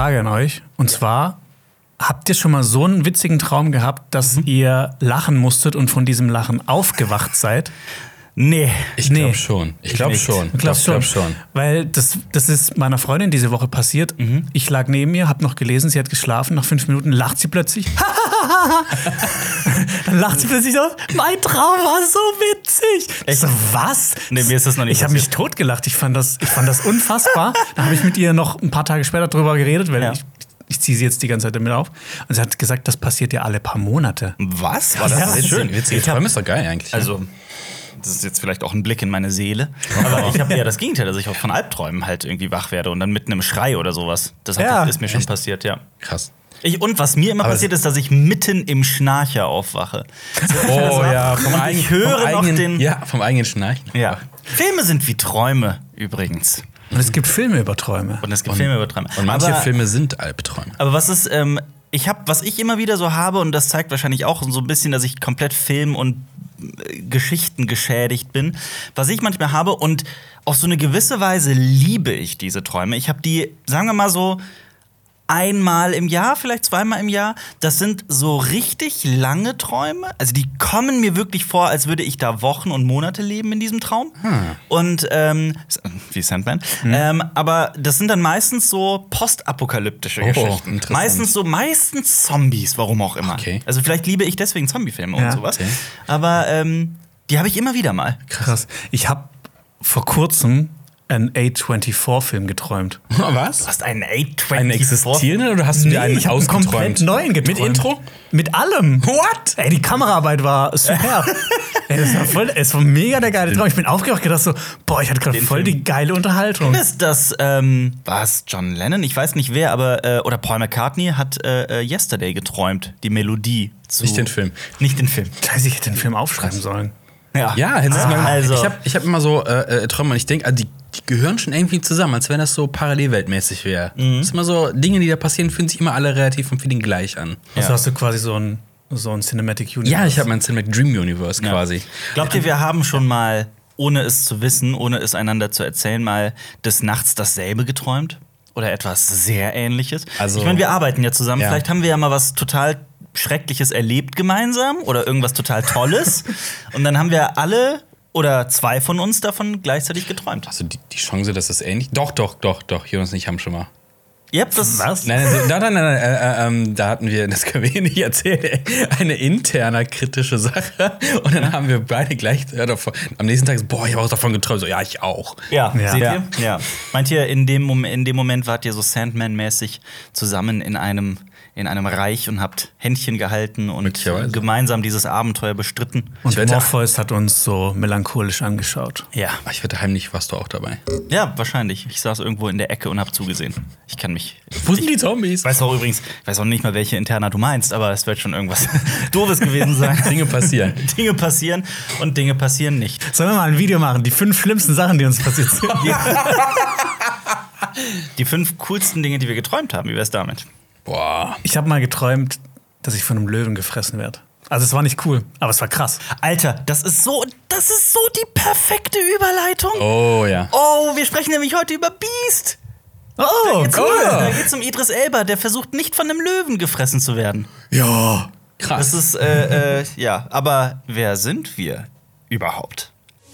Frage an euch. Und zwar, habt ihr schon mal so einen witzigen Traum gehabt, dass ihr lachen musstet und von diesem Lachen aufgewacht seid? Nee. Ich Nee. glaube schon. Ich glaube schon. Ich schon. glaub schon. Weil das, das ist meiner Freundin diese Woche passiert. Ich lag neben ihr, hab noch gelesen, sie hat geschlafen. Nach fünf Minuten lacht sie plötzlich. Dann lacht sie plötzlich so. Mein Traum war so witzig. Ich so, was? Nee, mir ist das noch nicht Ich habe mich totgelacht. Ich fand das, ich fand das unfassbar. Dann habe ich mit ihr noch ein paar Tage später drüber geredet, weil Ja. ich, ich ziehe sie jetzt die ganze Zeit damit auf. Und sie hat gesagt, das passiert ja alle paar Monate. Was? War Ja, das witzig, schön? Witzige Ich Träume ist doch geil eigentlich. Also, das ist jetzt vielleicht auch ein Blick in meine Seele. Aber ich habe ja das Gegenteil, dass ich auch von Albträumen halt irgendwie wach werde und dann mitten im Schrei oder sowas. Das hat, Ja. ist mir schon passiert, ja. krass. Ich, und was mir immer Aber passiert ist, dass ich mitten im Schnarcher aufwache. Oh ja, vom Und eigenen, ich höre vom noch eigenen, den- Ja, vom eigenen Schnarchen. Ja. Filme sind wie Träume übrigens. Und es gibt Filme über Träume. Und es gibt Filme über Träume. Und manche aber, Filme sind Albträume. Aber was ist, ähm, ich habe, was ich immer wieder so habe, und das zeigt wahrscheinlich auch so ein bisschen, dass ich komplett Film und äh, Geschichten geschädigt bin, was ich manchmal habe und auf so eine gewisse Weise liebe ich diese Träume. Ich habe die, sagen wir mal so, einmal im Jahr, vielleicht zweimal im Jahr. Das sind so richtig lange Träume. Also die kommen mir wirklich vor, als würde ich da Wochen und Monate leben in diesem Traum. Und ähm, wie Sandman. Ähm, aber das sind dann meistens so postapokalyptische Oh, Geschichten. Meistens so, meistens Zombies, warum auch immer. Okay. Also vielleicht liebe ich deswegen Zombiefilme Ja, und sowas. okay. Aber ähm, die habe ich immer wieder mal. Krass. Ich habe vor kurzem einen A24-Film geträumt. Was? Du hast einen A24. Einen existierenden oder hast du dir einen ich hab einen ausgeträumt? komplett neuen geträumt. Mit Intro? Mit allem. What? Ey, die Kameraarbeit war super. Ey, das war voll, es war mega der geile Traum. Ich bin aufgewacht gedacht so, boah, ich hatte gerade voll Film. die geile Unterhaltung. ist das, ähm, was, John Lennon? Ich weiß nicht wer, aber, äh, oder Paul McCartney hat äh, äh, Yesterday geträumt, die Melodie zu. Nicht den Film. Nicht den Film. Scheiße, ich hätte den Film aufschreiben sollen. Ja, Ja, Ah, mal- also. ich habe ich hab immer so äh, äh, Träume und ich denke, die, die gehören schon irgendwie zusammen, als wenn das so parallelweltmäßig wäre. Mhm. Das ist immer so, Dinge, die da passieren, fühlen sich immer alle relativ vom Feeling gleich an. Also Ja. hast du quasi so ein, so ein Cinematic Universe. Ja, ich habe mein Cinematic Dream Universe Ja. quasi. Glaubt ihr, wir haben schon mal, ohne es zu wissen, ohne es einander zu erzählen, mal des Nachts dasselbe geträumt? Oder etwas sehr ähnliches? Also- ich meine, wir arbeiten ja zusammen. Ja. Vielleicht haben wir ja mal was total Schreckliches erlebt gemeinsam oder irgendwas total Tolles. Und dann haben wir alle oder zwei von uns davon gleichzeitig geträumt. Also die, die Chance, dass das ähnlich. Doch, doch, doch, doch. Jonas und ich haben schon mal. Ihr habt das. Was? Nein, nein, nein, nein, nein, nein äh, äh, ähm, da hatten wir, das können wir hier nicht erzählen, eine interne kritische Sache. Und dann haben wir beide gleich äh, davon, am nächsten Tag so, boah, ich habe auch davon geträumt. So, ja, ich auch. Ja, Ja. seht Ja. ihr? Ja. Meint ihr, in dem, in dem Moment wart ihr so Sandman-mäßig zusammen in einem, in einem Reich und habt Händchen gehalten und gemeinsam dieses Abenteuer bestritten? Und wette- Morpheus hat uns so melancholisch angeschaut. Ja. Ich wette, heimlich warst du auch dabei. Ja, wahrscheinlich. Ich saß irgendwo in der Ecke und hab zugesehen. Ich kann mich. Wo sind die Zombies? Ich weiß auch übrigens, ich weiß auch nicht mal, welche Interna du meinst, aber es wird schon irgendwas Doofes gewesen sein. Dinge passieren. Dinge passieren und Dinge passieren nicht. Sollen wir mal ein Video machen? Die fünf schlimmsten Sachen, die uns passiert sind. Die fünf coolsten Dinge, die wir geträumt haben. Wie wär's damit? Boah. Ich habe mal geträumt, dass ich von einem Löwen gefressen werde. Also es war nicht cool, aber es war krass. Alter, das ist so, das ist so die perfekte Überleitung. Oh ja. Oh, wir sprechen nämlich heute über Beast. Oh, Jetzt, cool. Da geht's um Idris Elba, der versucht nicht von einem Löwen gefressen zu werden. Ja. Krass. Das ist, äh, äh, ja, aber wer sind wir überhaupt?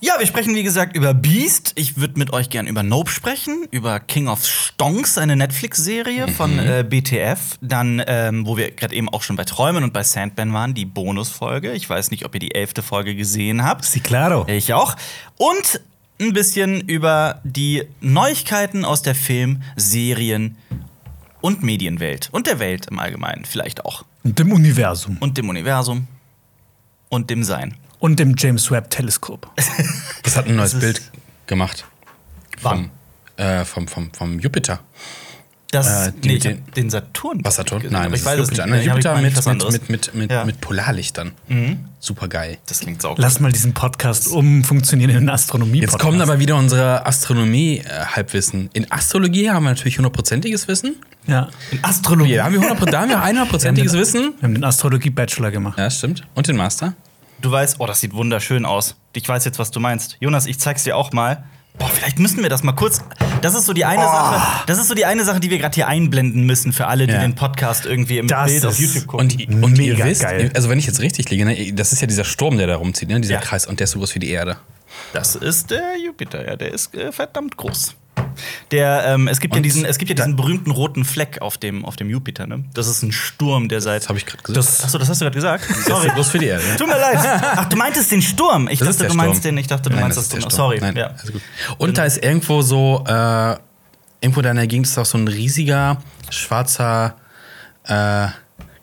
Ja, wir sprechen wie gesagt über Beast. Ich würde mit euch gern über Nope sprechen, über King of Stonks, eine Netflix-Serie von äh, BTF. Dann, ähm, wo wir gerade eben auch schon bei Träumen und bei Sandman waren, die Bonusfolge. Ich weiß nicht, ob ihr die elfte Folge gesehen habt. Sí, claro. Ich auch. Und ein bisschen über die Neuigkeiten aus der Film-, Serien- und Medienwelt. Und der Welt im Allgemeinen vielleicht auch. Und dem Universum. Und dem Universum. Und dem Sein. Und dem James Webb Teleskop. Das hat ein neues Bild gemacht. Wann? Vom, äh, vom, vom, vom Jupiter. Das, Äh, nee, ich den- den Saturn. Was Saturn? Nein, aber das ich weiß ist es nicht. Jupiter. Jupiter mit, mit, mit, mit, mit, Ja. mit Polarlichtern. Super geil. Das klingt saugut. Lass mal diesen Podcast umfunktionieren in astronomie Jetzt kommt aber wieder unsere Astronomie-Halbwissen. In Astrologie haben wir natürlich hundertprozentiges Wissen. Ja. In Astrologie. Haben wir 100%, da haben wir hundertprozentiges Wissen. Wir haben den Astrologie-Bachelor gemacht. Ja, stimmt. Und den Master. Du weißt, oh, das sieht wunderschön aus. Ich weiß jetzt, was du meinst. Jonas, ich zeig's dir auch mal. Boah, vielleicht müssen wir das mal kurz. Das ist so die eine Sache. Das ist so die eine Sache, die wir gerade hier einblenden müssen für alle, die Ja. den Podcast irgendwie im Das Bild auf YouTube gucken. Und, und ihr Mega wisst, geil. also wenn ich jetzt richtig liege, ne, das ist ja dieser Sturm, der da rumzieht, ne, dieser Ja. Kreis, und der ist so groß wie die Erde. das ist der Jupiter, ja, der ist äh, verdammt groß. Der, ähm, es gibt ja diesen, es gibt ja diesen berühmten roten Fleck auf dem, auf dem Jupiter, ne? Das ist ein Sturm, der seit. Das habe ich gerade gesagt. Das, Achso, das hast du gerade gesagt. Sorry. so groß wie die Erde. Tut mir leid. Ach, du meintest den Sturm. Ich Das dachte, du meinst Sturm. den. Ich dachte, du Nein, meinst das das. Sturm. Sorry. Nein, ja. Und da ist irgendwo so, äh, irgendwo da in der Gegend ist auch so ein riesiger schwarzer äh,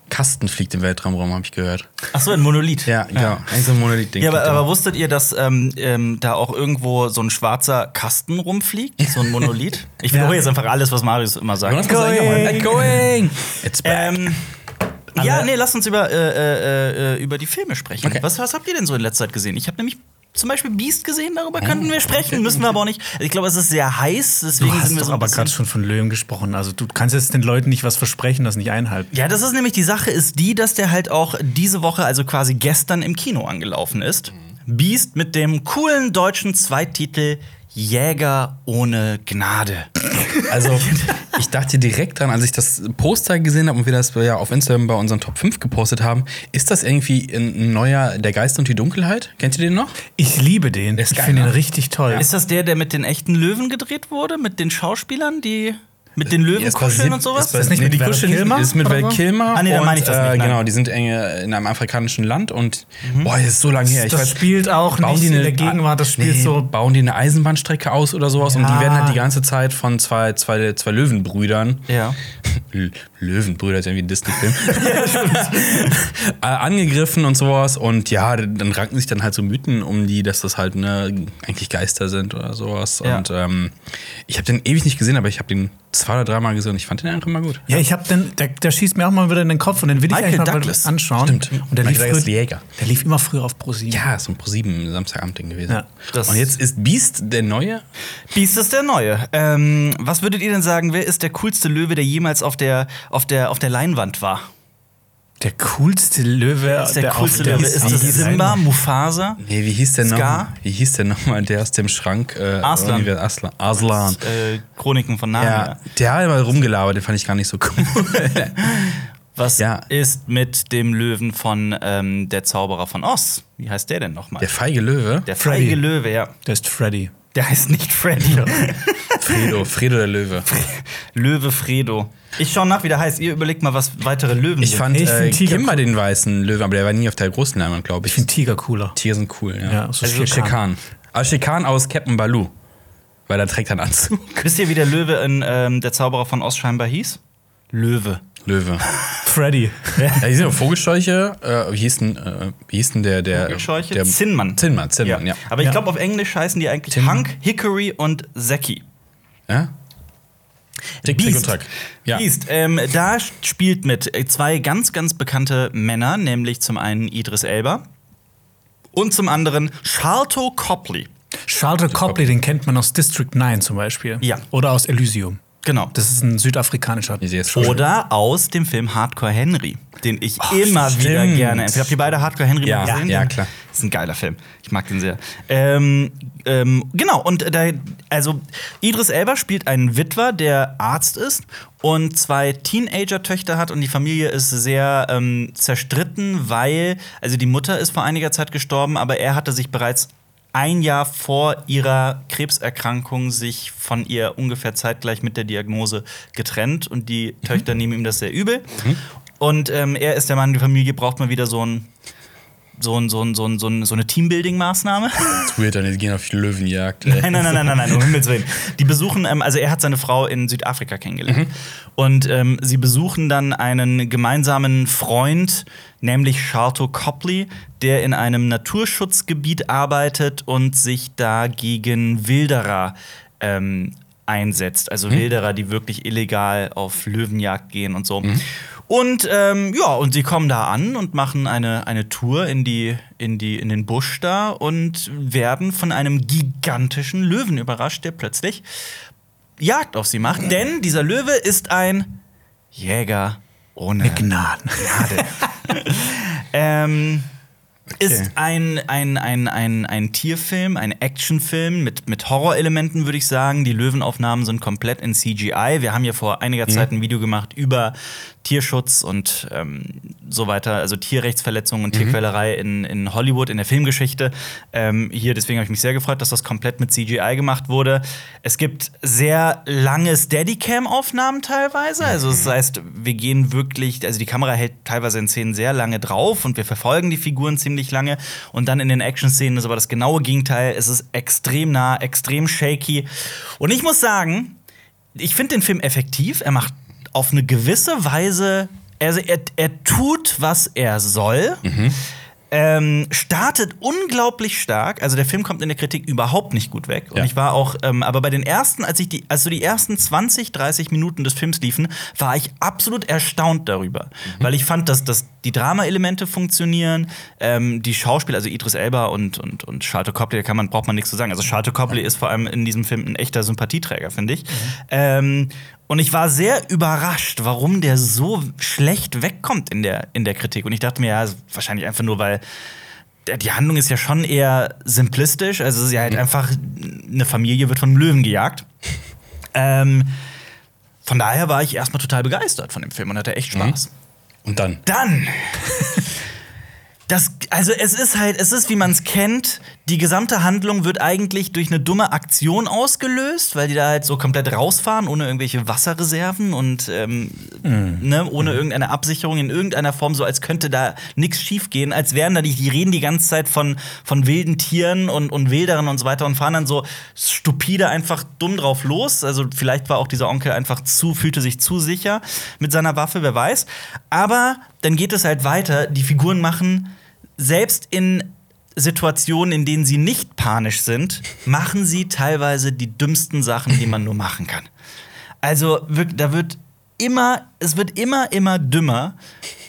Kasten fliegt im Weltraum rum, habe ich gehört. Achso, ein Monolith. Ja, genau. Eigentlich so ein Monolith-Ding. Ja, aber, aber wusstet ihr, dass ähm, ähm, da auch irgendwo so ein schwarzer Kasten rumfliegt? So ein Monolith? Ich wiederhole jetzt einfach alles, was Marius immer sagt. Noch mal- Going! It's back. Ähm, ja, nee, lass uns über, äh, äh, äh, über die Filme sprechen. Okay. Was, was habt ihr denn so in letzter Zeit gesehen? Ich habe nämlich zum Beispiel Beast gesehen, darüber könnten wir sprechen, müssen wir aber auch nicht. Ich glaube, es ist sehr heiß, deswegen du hast sind wir so aber gerade schon von Löwen gesprochen. Also du kannst jetzt den Leuten nicht was versprechen, das nicht einhalten. Ja, das ist nämlich die Sache, ist die, dass der halt auch diese Woche, also quasi gestern im Kino angelaufen ist. Beast mit dem coolen deutschen Zweititel Jäger ohne Gnade. Also, ich dachte direkt dran, als ich das Poster gesehen habe und wir das ja auf Instagram bei unseren Top 5 gepostet haben, ist das irgendwie ein neuer Der Geist und die Dunkelheit? Kennt ihr den noch? Ich liebe den. ist ich finde ihn ne? richtig toll. Ist das der, der mit den echten Löwen gedreht wurde? Mit den Schauspielern, die mit den Löwen kuscheln und sowas? Ist, nicht nee, mit die kuscheln Kilmer Ist mit Val? Kilmer. Ah, nee, dann und, meine ich das äh, nicht, nein. Genau, die sind äh, in einem afrikanischen Land und boah, das ist so lange her. Ich das weiß, spielt auch nicht die in eine, der Gegenwart, das spielt nee, so. bauen die eine Eisenbahnstrecke aus oder sowas und Ja. die werden halt die ganze Zeit von zwei, zwei, zwei Löwenbrüdern Ja. Löwenbrüder ist irgendwie ein Disney-Film. äh, angegriffen und sowas. Und ja, dann ranken sich dann halt so Mythen um die, dass das halt ne, eigentlich Geister sind oder sowas. Ja. Und ähm, ich habe den ewig nicht gesehen, aber ich habe den zwei oder dreimal gesehen und ich fand den einfach immer gut. Ja, ich habe den, der, der schießt mir auch mal wieder in den Kopf und den will ich Michael eigentlich mal Douglas. anschauen. Stimmt. Und der lief, Michael früher, Jäger. der lief immer früher auf ProSieben. Ja, so ein Pro7 Samstagabend-Ding gewesen. Ja, und jetzt ist Beast der neue. Beast ist der Neue. Ähm, was würdet ihr denn sagen, wer ist der coolste Löwe, der jemals auf der, auf der, auf der Leinwand war? Der coolste Löwe. Der, der coolste auf der- Löwe? Ist das Simba, Mufasa? Nee, wie hieß der noch? Scar? Wie hieß der nochmal? Der aus dem Schrank. Äh, Aslan. Oliver Aslan. Aslan. Äh, Chroniken von Narnia. Ja, der hat immer rumgelabert, den fand ich gar nicht so cool. Was Ja. ist mit dem Löwen von ähm, Der Zauberer von Oz? Wie heißt der denn nochmal? Der feige Löwe. Der Freddy. feige Löwe, ja. Der ist Freddy. Der heißt nicht Freddy. Fredo, Fredo der Löwe. Löwe Fredo. Ich schaue nach, wie der heißt. Ihr überlegt mal, was weitere Löwen Ich sind. fand Ich äh, find Tiger Kimber den weißen Löwen, aber der war nie auf der großen Leinwand, glaube Ich ich. finde Tiger cooler. Tiger sind cool, ja. Ja, so also. Shekan. Aber Shekan aus Captain Baloo. Weil er trägt einen Anzug. Wisst ihr, wie der Löwe in ähm, Der Zauberer von Oz scheinbar hieß? Löwe. Löwe. Freddy. ja, die sind auch Vogelscheuche. Äh, wie, hieß denn, äh, wie hieß denn der. der Vogelscheuche? Der, Zinnmann. Zinnmann, Zinnmann, ja. Aber ich Ja. glaube, auf Englisch heißen die eigentlich Zinnmann. Hank, Hickory und Zeki. ja? Tick, Tick und Beast. Track. Ja. Beast. Ähm, da spielt mit zwei ganz, ganz bekannte Männer, nämlich zum einen Idris Elba und zum anderen Charlton Copley. Charlotte Copley, den kennt man aus District 9 zum Beispiel. Ja. Oder aus Elysium. Genau. Das ist ein südafrikanischer. Oder aus dem Film Hardcore Henry, den ich immer stimmt. wieder gerne empfehle. Habt ihr beide Hardcore Henry Ja, mal gesehen? ja, klar. Das ist ein geiler Film. Ich mag den sehr. Ähm, ähm, genau, und da, also Idris Elba spielt einen Witwer, der Arzt ist und zwei Teenager-Töchter hat und die Familie ist sehr ähm, zerstritten, weil, also die Mutter ist vor einiger Zeit gestorben, aber er hatte sich bereits ein Jahr vor ihrer Krebserkrankung sich von ihr ungefähr zeitgleich mit der Diagnose getrennt und die Töchter nehmen ihm das sehr übel. Und ähm, er ist der Mann, die Familie braucht mal wieder so ein so, ein, so, ein, so, ein, so, ein, so eine Teambuilding-Maßnahme. Das ist weird, dann die gehen auf die Löwenjagd. ey. Nein, nein, nein, nein, nein, nein, um Himmels Willen. Die besuchen, ähm, also er hat seine Frau in Südafrika kennengelernt. Und ähm, sie besuchen dann einen gemeinsamen Freund, nämlich Charlton Copley, der in einem Naturschutzgebiet arbeitet und sich da gegen Wilderer ähm, einsetzt. Also Wilderer, die wirklich illegal auf Löwenjagd gehen und so. Und ähm, ja, und sie kommen da an und machen eine, eine Tour in, die, in, die, in den Busch da und werden von einem gigantischen Löwen überrascht, der plötzlich Jagd auf sie macht. Denn dieser Löwe ist ein Jäger ohne Gnaden. ähm, Ist ein, ein, ein, ein, ein Tierfilm, ein Actionfilm mit, mit Horrorelementen, würde ich sagen. Die Löwenaufnahmen sind komplett in CGI. Wir haben ja vor einiger Zeit ein Video gemacht über Tierschutz und ähm, so weiter, also Tierrechtsverletzungen und Tierquälerei in, in Hollywood, in der Filmgeschichte. Ähm, hier, deswegen habe ich mich sehr gefreut, dass das komplett mit CGI gemacht wurde. Es gibt sehr lange Steadicam-Aufnahmen teilweise. Also, das heißt, wir gehen wirklich, also die Kamera hält teilweise in Szenen sehr lange drauf und wir verfolgen die Figuren ziemlich lange. Und dann in den Action-Szenen ist aber das genaue Gegenteil. Es ist extrem nah, extrem shaky. Und ich muss sagen, ich finde den Film effektiv. Er macht auf eine gewisse Weise, also er, er tut, was er soll. Ähm, startet unglaublich stark. Also der Film kommt in der Kritik überhaupt nicht gut weg. Und Ja. ich war auch, ähm, aber bei den ersten, als ich die, also die ersten 20, 30 Minuten des Films liefen, war ich absolut erstaunt darüber. Weil ich fand, dass, dass die Drama-Elemente funktionieren, ähm, die Schauspieler, also Idris Elba und, und, und Charlotte Copley, da kann man, braucht man nichts zu sagen. Also Charlotte Copley ist vor allem in diesem Film ein echter Sympathieträger, finde ich. Ähm, und ich war sehr überrascht, warum der so schlecht wegkommt in der, in der Kritik. Und ich dachte mir, ja, wahrscheinlich einfach nur, weil die Handlung ist ja schon eher simplistisch. Also es ist ja halt einfach, eine Familie wird von einem Löwen gejagt. Ähm, von daher war ich erstmal total begeistert von dem Film und hatte echt Spaß. Und dann. Dann. Das, also es ist halt, es ist, wie man es kennt, die gesamte Handlung wird eigentlich durch eine dumme Aktion ausgelöst, weil die da halt so komplett rausfahren, ohne irgendwelche Wasserreserven und ähm, ne, ohne irgendeine Absicherung in irgendeiner Form, so als könnte da nichts schiefgehen, als wären da die, die reden die ganze Zeit von, von wilden Tieren und, und Wilderen und so weiter und fahren dann so stupide einfach dumm drauf los. Also vielleicht war auch dieser Onkel einfach zu, fühlte sich zu sicher mit seiner Waffe, wer weiß. Aber dann geht es halt weiter. Die Figuren machen selbst in Situationen, in denen sie nicht panisch sind, machen sie teilweise die dümmsten Sachen, die man nur machen kann. Also da wird immer, es wird immer, immer dümmer.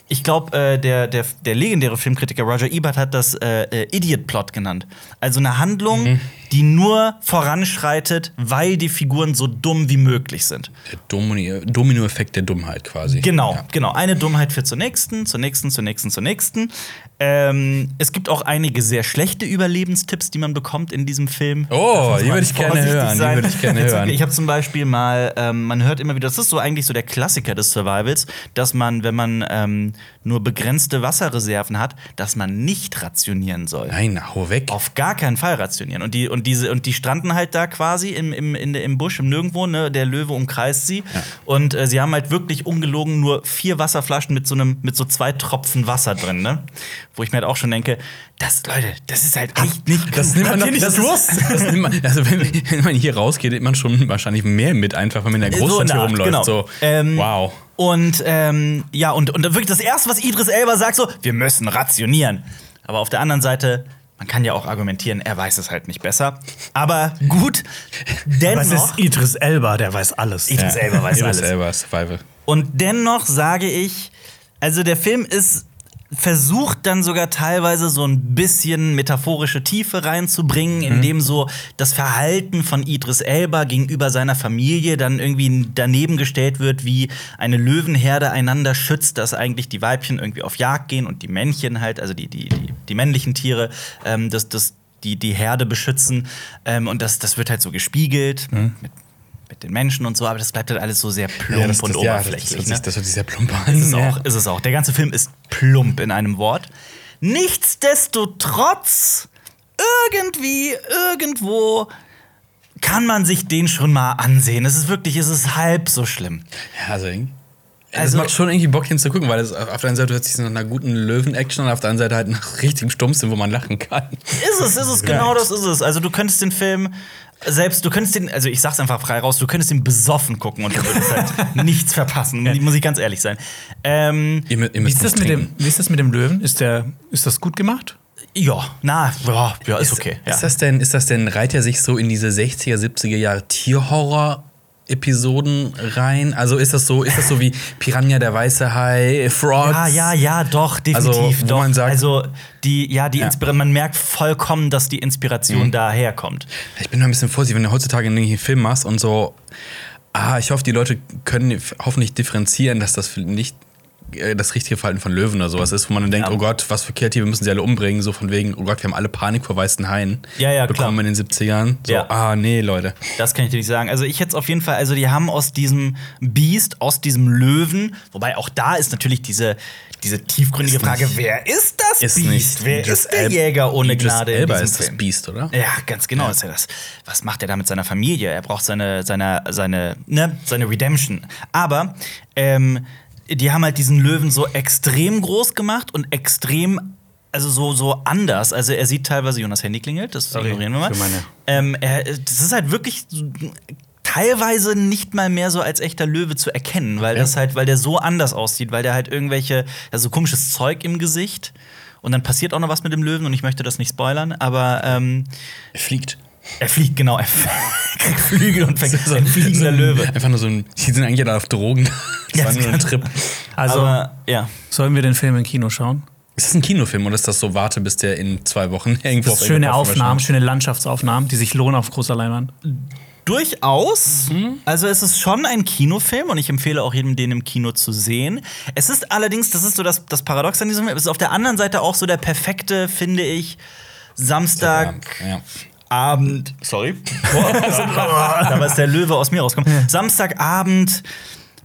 Ich glaube, äh, der, der, der legendäre Filmkritiker Roger Ebert hat das äh, äh, Idiot-Plot genannt. Also eine Handlung, die nur voranschreitet, weil die Figuren so dumm wie möglich sind. Der Domino- Domino-Effekt der Dummheit quasi. Genau, Ja. genau. Eine Dummheit führt zur nächsten, zur nächsten, zur nächsten, zur nächsten. Ähm, es gibt auch einige sehr schlechte Überlebenstipps, die man bekommt in diesem Film. Oh, die würde ich gerne hören, die würde ich gerne hören. Ich habe zum Beispiel mal, ähm, man hört immer wieder, das ist so eigentlich so der Klassiker des Survivals, dass man, wenn man ähm, nur begrenzte Wasserreserven hat, dass man nicht rationieren soll. Nein, hau weg. Auf gar keinen Fall rationieren. Und die, und diese, und die stranden halt da quasi im, im, in, im Busch, im Nirgendwo, ne? Der Löwe umkreist sie. Und äh, sie haben halt wirklich ungelogen nur vier Wasserflaschen mit so einem, mit so zwei Tropfen Wasser drin, ne? Wo ich mir halt auch schon denke, das, Leute, das ist halt echt nicht Das nimmt man doch, nicht das ist, das nimmt man, also wenn, wenn man hier rausgeht, nimmt man schon wahrscheinlich mehr mit, einfach wenn man in der So Großstadt eine hier rumläuft. genau. So, Ähm, wow. Und ähm, ja, und, und wirklich das erste, was Idris Elba sagt, so, wir müssen rationieren. Aber auf der anderen Seite, man kann ja auch argumentieren, er weiß es halt nicht besser. Aber gut, dennoch. Was ist Idris Elba? Der weiß alles. Idris Elba weiß Idris alles. Elba, Survival. Und dennoch sage ich, also der Film ist versucht dann sogar teilweise so ein bisschen metaphorische Tiefe reinzubringen, indem so das Verhalten von Idris Elba gegenüber seiner Familie dann irgendwie daneben gestellt wird, wie eine Löwenherde einander schützt, dass eigentlich die Weibchen irgendwie auf Jagd gehen und die Männchen halt, also die, die, die, die männlichen Tiere, ähm, das, das, die, die Herde beschützen. Ähm, und das, das wird halt so gespiegelt mit, mit den Menschen und so, aber das bleibt halt alles so sehr plump das, und das, ja, das, oberflächlich. das, ne? das hört sich sehr plump an. Ist es Ja. auch, ist es auch. Der ganze Film ist plump in einem Wort. Nichtsdestotrotz, irgendwie, irgendwo kann man sich den schon mal ansehen. Es ist wirklich, es ist halb so schlimm. Ja, also. Also- Also, es macht schon irgendwie Bock hinzugucken, weil es auf der einen Seite hört sich nach einer guten Löwen-Action und auf der anderen Seite halt nach richtigem Stummsinn, wo man lachen kann. Ist es, ist es, genau das ist es. Also du könntest den Film selbst, du könntest den, also ich sag's einfach frei raus, du könntest den besoffen gucken und du würdest halt nichts verpassen, muss ich ganz ehrlich sein. Ähm, Ihr, ihr Wie ist, das mit dem, wie ist das mit dem Löwen? Ist, der, ist das gut gemacht? Ja, na, ja, ja ist, okay. Ist, ja. das denn, ist das denn, reiht er sich so in diese 60er, 70er Jahre Tierhorror? Episoden rein? Also ist das so, ist das so wie Piranha der weiße Hai, Frogs? Ja, ja, ja, doch, definitiv. Also, wo doch. man sagt- also die, ja, die Ja. Man merkt vollkommen, dass die Inspiration daher kommt. Ich bin da ein bisschen vorsichtig, wenn du heutzutage einen Film machst und so. Ah, ich hoffe, die Leute können hoffentlich differenzieren, dass das nicht das richtige Verhalten von Löwen oder sowas ist, wo man dann denkt, Ja. oh Gott, was für Kreative müssen sie alle umbringen, so von wegen, oh Gott, wir haben alle Panik vor weißen Haien Ja, ja, bekommen klar. in den 70ern. So, Ja. ah, nee, Leute. Das kann ich dir nicht sagen. Also ich jetzt auf jeden Fall, also die haben aus diesem Beast, aus diesem Löwen, wobei auch da ist natürlich diese, diese tiefgründige Ist Frage, nicht- wer ist das Ist Beast? nicht wer Idris ist der El- Jäger ohne Idris Gnade in Elba diesem ist das Film? Beast, oder? Ja, ganz genau ist ja das. Was macht er da mit seiner Familie? Er braucht seine, seine, seine, ne, seine Redemption. Aber ähm, die haben halt diesen Löwen so extrem groß gemacht und extrem, also so, so anders. Also er sieht teilweise, Jonas Handy klingelt, das Sorry ignorieren wir mal. Ähm, er, das ist halt wirklich teilweise nicht mal mehr so als echter Löwe zu erkennen, weil das halt, weil der so anders aussieht, weil der halt irgendwelche, also so komisches Zeug im Gesicht. Und dann passiert auch noch was mit dem Löwen und ich möchte das nicht spoilern, aber ähm, Er fliegt. Er fliegt, genau. Er kriegt Flügel und fängt ein fliegender Löwe. Einfach nur so ein, die sind eigentlich alle auf Drogen. Das Ja, war nur ein Trip. Also, Aber, ja. sollen wir den Film im Kino schauen? Ist das ein Kinofilm oder ist das so, warte, bis der in zwei Wochen irgendwo Das auf ist schöne Aufnahmen, schöne Landschaftsaufnahmen, die sich lohnen auf großer Leinwand. Durchaus. Also es ist schon ein Kinofilm und ich empfehle auch jedem, den im Kino zu sehen. Es ist allerdings, das ist so das, das Paradox an diesem Film, es ist auf der anderen Seite auch so der perfekte, finde ich, Samstag. Ja. Abend, sorry, boah, da war es der Löwe aus mir rausgekommen. Samstagabend,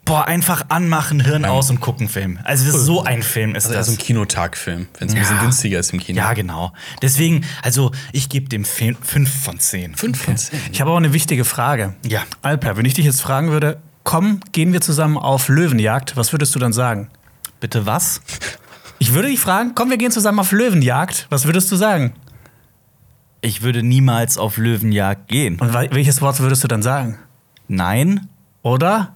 boah, einfach anmachen, Hirn aus und gucken Film. Also das ist so ein Film ist Also das. so ein Kinotagfilm, wenn es ein Ja. bisschen günstiger ist im Kino. ja, genau. Deswegen, also ich gebe dem Film 5 von 10. Fünf von zehn. Ich habe auch eine wichtige Frage. Ja. Alper, wenn ich dich jetzt fragen würde, komm, gehen wir zusammen auf Löwenjagd, was würdest du dann sagen? Bitte was? Ich würde dich fragen, komm, wir gehen zusammen auf Löwenjagd, was würdest du sagen? Ich würde niemals auf Löwenjagd gehen. Und wel- welches Wort würdest du dann sagen? Nein? Oder?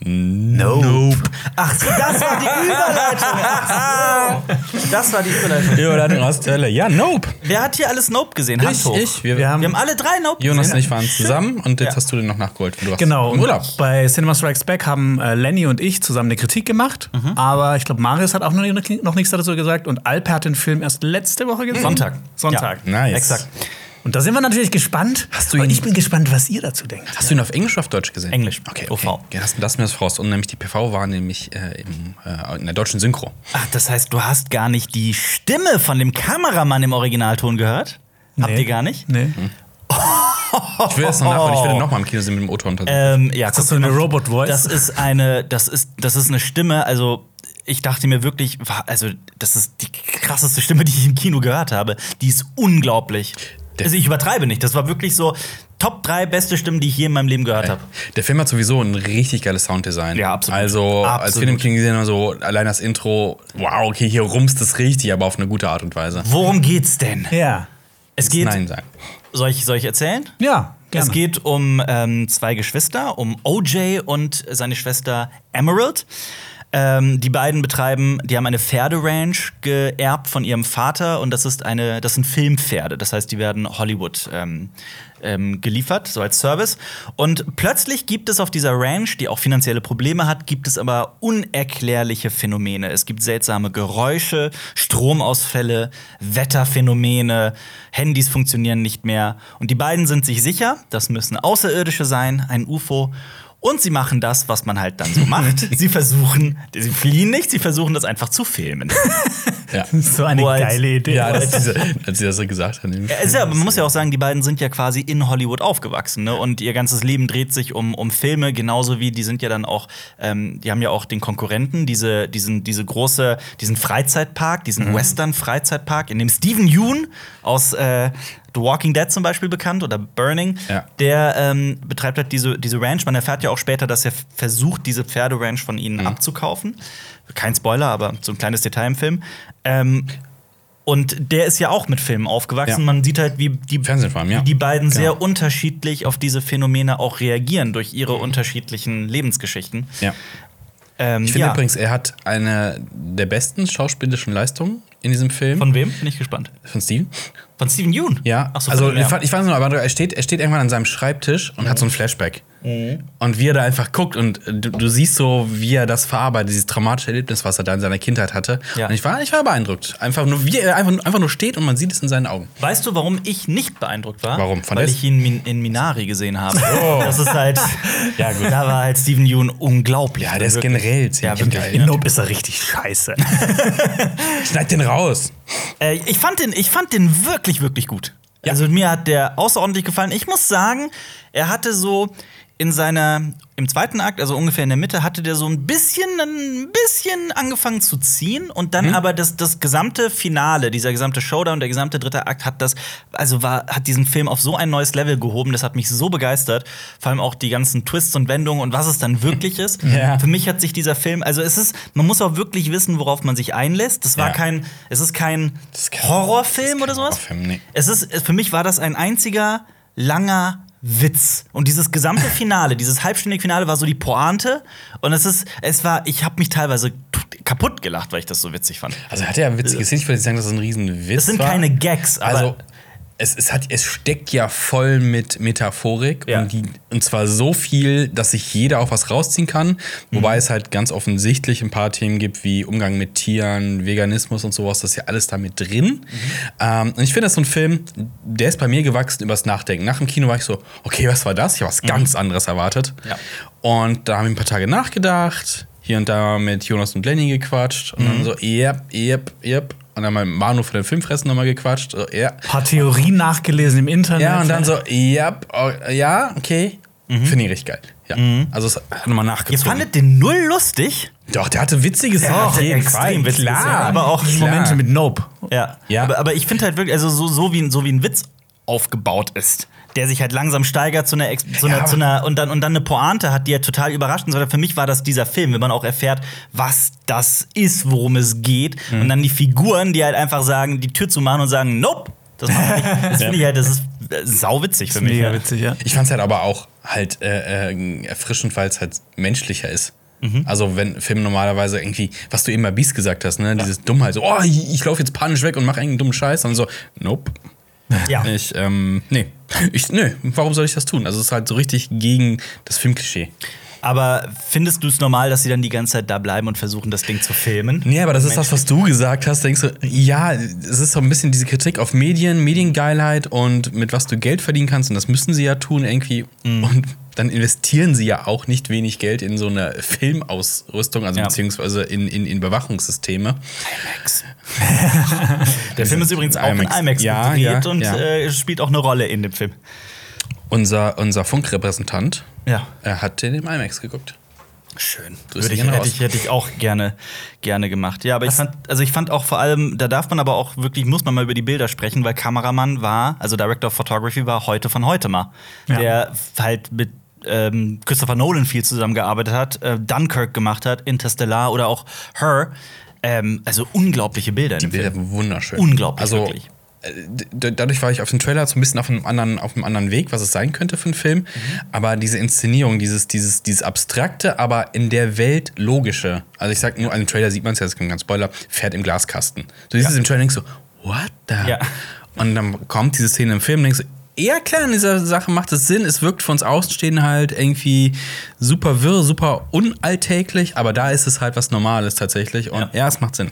Nope. Ach, so, das war die Überleitung. Ach so. Das war die Überleitung. Überleitung aus der Hölle. Ja, Nope. Wer hat hier alles Nope gesehen? Hand Ich, hoch. ich. Wir, Wir haben- Wir haben alle drei Nope Jonas gesehen. und ich waren zusammen und jetzt Ja. hast du den noch nachgeholt. Du Genau. Im Urlaub. bei Cinema Strikes Back haben äh, Lenny und ich zusammen eine Kritik gemacht. Mhm. Aber ich glaube, Marius hat auch noch, noch nichts dazu gesagt. Und Alper hat den Film erst letzte Woche gesehen. Sonntag. Sonntag. Ja. Nice. Exakt. Und da sind wir natürlich gespannt. Hast du ihn- ich bin gespannt, was ihr dazu denkt. Hast du ihn auf Englisch oder auf Deutsch gesehen? Englisch. Okay, OV. okay. Ja, das, das mir das voraus. Und nämlich die PV war nämlich äh, im, äh, in der deutschen Synchro. Ach, das heißt, du hast gar nicht die Stimme von dem Kameramann im Originalton gehört? Habt Nee. ihr gar nicht? Nee. Ich will das noch nachholen. Ich will den nochmal im Kino sehen mit dem O-Ton. Ähm, ja, Ist das so eine. Robot-Voice? Das ist eine, das ist, das ist eine Stimme, also ich dachte mir wirklich, also das ist die krasseste Stimme, die ich im Kino gehört habe. Die ist unglaublich. Also ich übertreibe nicht. Das war wirklich so Top 3 beste Stimmen, die ich je in meinem Leben gehört habe. Der Film hat sowieso ein richtig geiles Sounddesign. Ja, absolut. Also, als Absolut. wir den im Kino gesehen haben, so allein das Intro, wow, okay, hier rumst es richtig, aber auf eine gute Art und Weise. Worum geht's denn? Ja. Es geht. Nein sagen. Soll ich, soll ich erzählen? Ja. Gerne. Es geht um ähm, zwei Geschwister, um OJ und seine Schwester Emerald. Ähm, die beiden betreiben, die haben eine Pferderanch geerbt von ihrem Vater und das ist eine, das sind Filmpferde. Das heißt, die werden Hollywood ähm, ähm, geliefert, so als Service. Und plötzlich gibt es auf dieser Ranch, die auch finanzielle Probleme hat, gibt es aber unerklärliche Phänomene. Es gibt seltsame Geräusche, Stromausfälle, Wetterphänomene, Handys funktionieren nicht mehr. Und die beiden sind sich sicher, das müssen Außerirdische sein, ein UFO. Und sie machen das, was man halt dann so macht. sie versuchen, sie fliehen nicht, sie versuchen das einfach zu filmen. Ja. so eine als- geile Idee. Ja, als, diese, als sie das so gesagt haben. Ist ja, man muss ja auch sagen, die beiden sind ja quasi in Hollywood aufgewachsen, ne? Und ihr ganzes Leben dreht sich um, um Filme, genauso wie die sind ja dann auch, ähm, die haben ja auch den Konkurrenten, diese, diesen, diese große, diesen Freizeitpark, diesen Mhm. Western-Freizeitpark, in dem Steven Yeun aus äh, The Walking Dead zum Beispiel bekannt oder Burning, Ja. der ähm, betreibt halt diese, diese Ranch. Man erfährt ja auch später, dass er versucht, diese Pferderanch von ihnen Mhm. abzukaufen. Kein Spoiler, aber so ein kleines Detail im Film. Ähm, und der ist ja auch mit Filmen aufgewachsen. Ja. Man sieht halt, wie die, ja. wie die beiden Genau. sehr unterschiedlich auf diese Phänomene auch reagieren durch ihre unterschiedlichen Lebensgeschichten. Ja. Ähm, Ich finde übrigens, er hat eine der besten schauspielerischen Leistungen in diesem Film. Von wem? Bin ich gespannt. Von Steven? Von Steven Yeun? Ja, Ach so, also ich, fand, ich weiß nur, aber er steht, er steht irgendwann an seinem Schreibtisch und hat so ein Flashback. Und wie er da einfach guckt und du, du siehst so, wie er das verarbeitet, dieses traumatische Erlebnis, was er da in seiner Kindheit hatte. Ja. Und ich war, ich war beeindruckt. Einfach nur, wie er einfach, einfach nur steht und man sieht es in seinen Augen. Weißt du, warum ich nicht beeindruckt war? Warum? Von Weil ich ihn min in Minari gesehen habe. Oh. Das ist halt. ja, gut. Da war halt Steven Yeun unglaublich. Ja, der ist generell Ja, ziemlich wirklich. geil. In Nope ist er richtig scheiße. Schneid den raus. Äh, ich, fand den, ich fand den wirklich, wirklich gut. Also mir hat der außerordentlich gefallen. Ich muss sagen, er hatte so in seiner, im zweiten Akt, also ungefähr in der Mitte, hatte der so ein bisschen, ein bisschen angefangen zu ziehen und dann aber das, das gesamte Finale, dieser gesamte Showdown, der gesamte dritte Akt hat das, also war, hat diesen Film auf so ein neues Level gehoben, das hat mich so begeistert. Vor allem auch die ganzen Twists und Wendungen und was es dann wirklich ist. Ja. Für mich hat sich dieser Film, also es ist, man muss auch wirklich wissen, worauf man sich einlässt. Das war Ja. kein, es ist kein Horrorfilm oder sowas. Horrorfilm, nee. Es ist, für mich war das ein einziger langer Witz. Und dieses gesamte Finale, dieses halbstündige Finale war so die Pointe. Und es ist, es war, ich habe mich teilweise kaputt gelacht, weil ich das so witzig fand. Also hat er ja witzige Szenen. Ich würde nicht sagen, dass es ein Riesenwitz Es sind war. keine Gags, aber Also, es, es, hat, es steckt ja voll mit Metaphorik Ja. und, die, und zwar so viel, dass sich jeder auch was rausziehen kann. Wobei es halt ganz offensichtlich ein paar Themen gibt, wie Umgang mit Tieren, Veganismus und sowas. Das ist ja alles damit drin. Ähm, und ich finde, das ist so ein Film, der ist bei mir gewachsen übers Nachdenken. Nach dem Kino war ich so, okay, was war das? Ich habe was ganz anderes erwartet. Ja. Und da haben wir ein paar Tage nachgedacht, hier und da mit Jonas und Lenny gequatscht und dann so, yep, yep, yep. Und dann mal mit Manu von den Filmfressen nochmal gequatscht. So, ja. Paar Theorien nachgelesen im Internet. Ja, und dann so, ja, oh, ja, okay. Finde ich richtig geil. Ja. Also, es hat nochmal ihr nachgezogen. fandet den null lustig? Doch, der hatte witzige Szenen. hatte extrem Fall. witzige Klar. Szenen, aber auch Klar. Momente mit Nope. Ja. Ja. Aber, aber ich finde halt wirklich, also so, so, wie, ein- so wie ein Witz aufgebaut ist, der sich halt langsam steigert zu einer, Ex- zu einer, Ja, zu einer und, dann, und dann eine Pointe hat, die ja total überrascht ist. Für mich war das dieser Film, wenn man auch erfährt, was das ist, worum es geht. Mhm. Und dann die Figuren, die halt einfach sagen, die Tür zu machen und sagen, nope. Das, machen wir nicht. das finde ich halt, das ist äh, sauwitzig für mich. Mega ja. witzig, ja. Ich fand es halt aber auch halt äh, äh, erfrischend, weil es halt menschlicher ist. Also wenn Film normalerweise irgendwie, was du eben bei Beast gesagt hast, ne, dieses Dummheit, so, oh, ich, ich laufe jetzt panisch weg und mache irgendeinen dummen Scheiß, und so, nope. Ja. Ich, ähm, nee. Ich, nö, warum soll ich das tun? Also es ist halt so richtig gegen das Filmklischee. Aber findest du es normal, dass sie dann die ganze Zeit da bleiben und versuchen, das Ding zu filmen? Nee, aber das ist das, was du gesagt hast. Denkst du, ja, es ist so ein bisschen diese Kritik auf Medien, Mediengeilheit und mit was du Geld verdienen kannst. Und das müssen sie ja tun irgendwie. Und dann investieren sie ja auch nicht wenig Geld in so eine Filmausrüstung, also Ja. beziehungsweise in, in, in Bewachungssysteme. Der Film ist übrigens auch in IMAX. IMAX Ja, gedreht ja, und. Äh, spielt auch eine Rolle in dem Film. Unser, unser Funkrepräsentant Ja. er hat den im IMAX geguckt. Schön. Würde ich, hätte, ich, hätte ich auch gerne, gerne gemacht. Ja, aber ich fand, also ich fand auch vor allem, da darf man aber auch wirklich, muss man mal über die Bilder sprechen, weil Kameramann war, also Director of Photography war heute von heute mal. Ja. Der halt mit ähm, Christopher Nolan viel zusammengearbeitet hat, äh, Dunkirk gemacht hat, Interstellar oder auch Her. Ähm, also unglaubliche Bilder. Die Bilder Film. wunderschön. Unglaublich, Also, wirklich. äh, dadurch war ich auf dem Trailer so ein bisschen auf einem anderen, auf einem anderen Weg, was es sein könnte für einen Film. Mhm. Aber diese Inszenierung, dieses, dieses, dieses abstrakte, aber in der Welt logische. Also ich sag nur, an dem Trailer sieht man es ja, das ist kein Spoiler, fährt im Glaskasten. Du siehst es im Trailer und denkst so, what the? Ja. Und dann kommt diese Szene im Film und denkst du, ja klar, in dieser Sache macht es Sinn. Es wirkt für uns Außenstehenden halt irgendwie super wirr, super unalltäglich, aber da ist es halt was Normales tatsächlich. Und Ja. ja, es macht Sinn.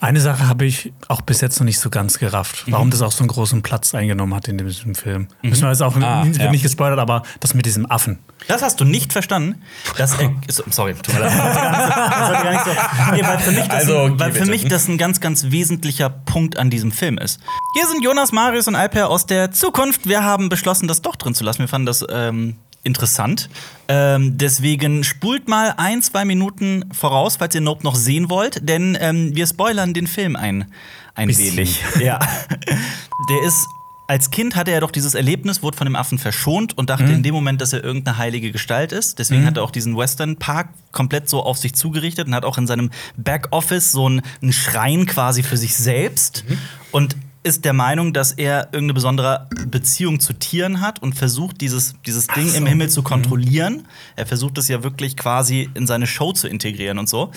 Eine Sache habe ich auch bis jetzt noch nicht so ganz gerafft, warum das auch so einen großen Platz eingenommen hat in diesem Film. Müssen wir jetzt auch Ah, wird ja. nicht gespoilert, aber das mit diesem Affen. Das hast du nicht verstanden. Das, äh, so- sorry, tut mir leid. Nicht so. Nee, weil für mich, das, Also, weil für bitte. mich das ein ganz, ganz wesentlicher Punkt an diesem Film ist. Hier sind Jonas, Marius und Alper aus der Zukunft. Wir haben beschlossen, das doch drin zu lassen. Wir fanden das ähm, interessant. Ähm, deswegen spult mal ein, zwei Minuten voraus, falls ihr Nope noch sehen wollt, denn ähm, wir spoilern den Film ein, ein Bisschen. wenig. Ja. Der ist als Kind hatte er doch dieses Erlebnis, wurde von dem Affen verschont und dachte in dem Moment, dass er irgendeine heilige Gestalt ist. Deswegen hat er auch diesen Western Park komplett so auf sich zugerichtet und hat auch in seinem Backoffice so einen, einen Schrein quasi für sich selbst. Und ist der Meinung, dass er irgendeine besondere Beziehung zu Tieren hat und versucht, dieses, dieses Ding im Himmel zu kontrollieren. Er versucht es ja wirklich quasi in seine Show zu integrieren und so.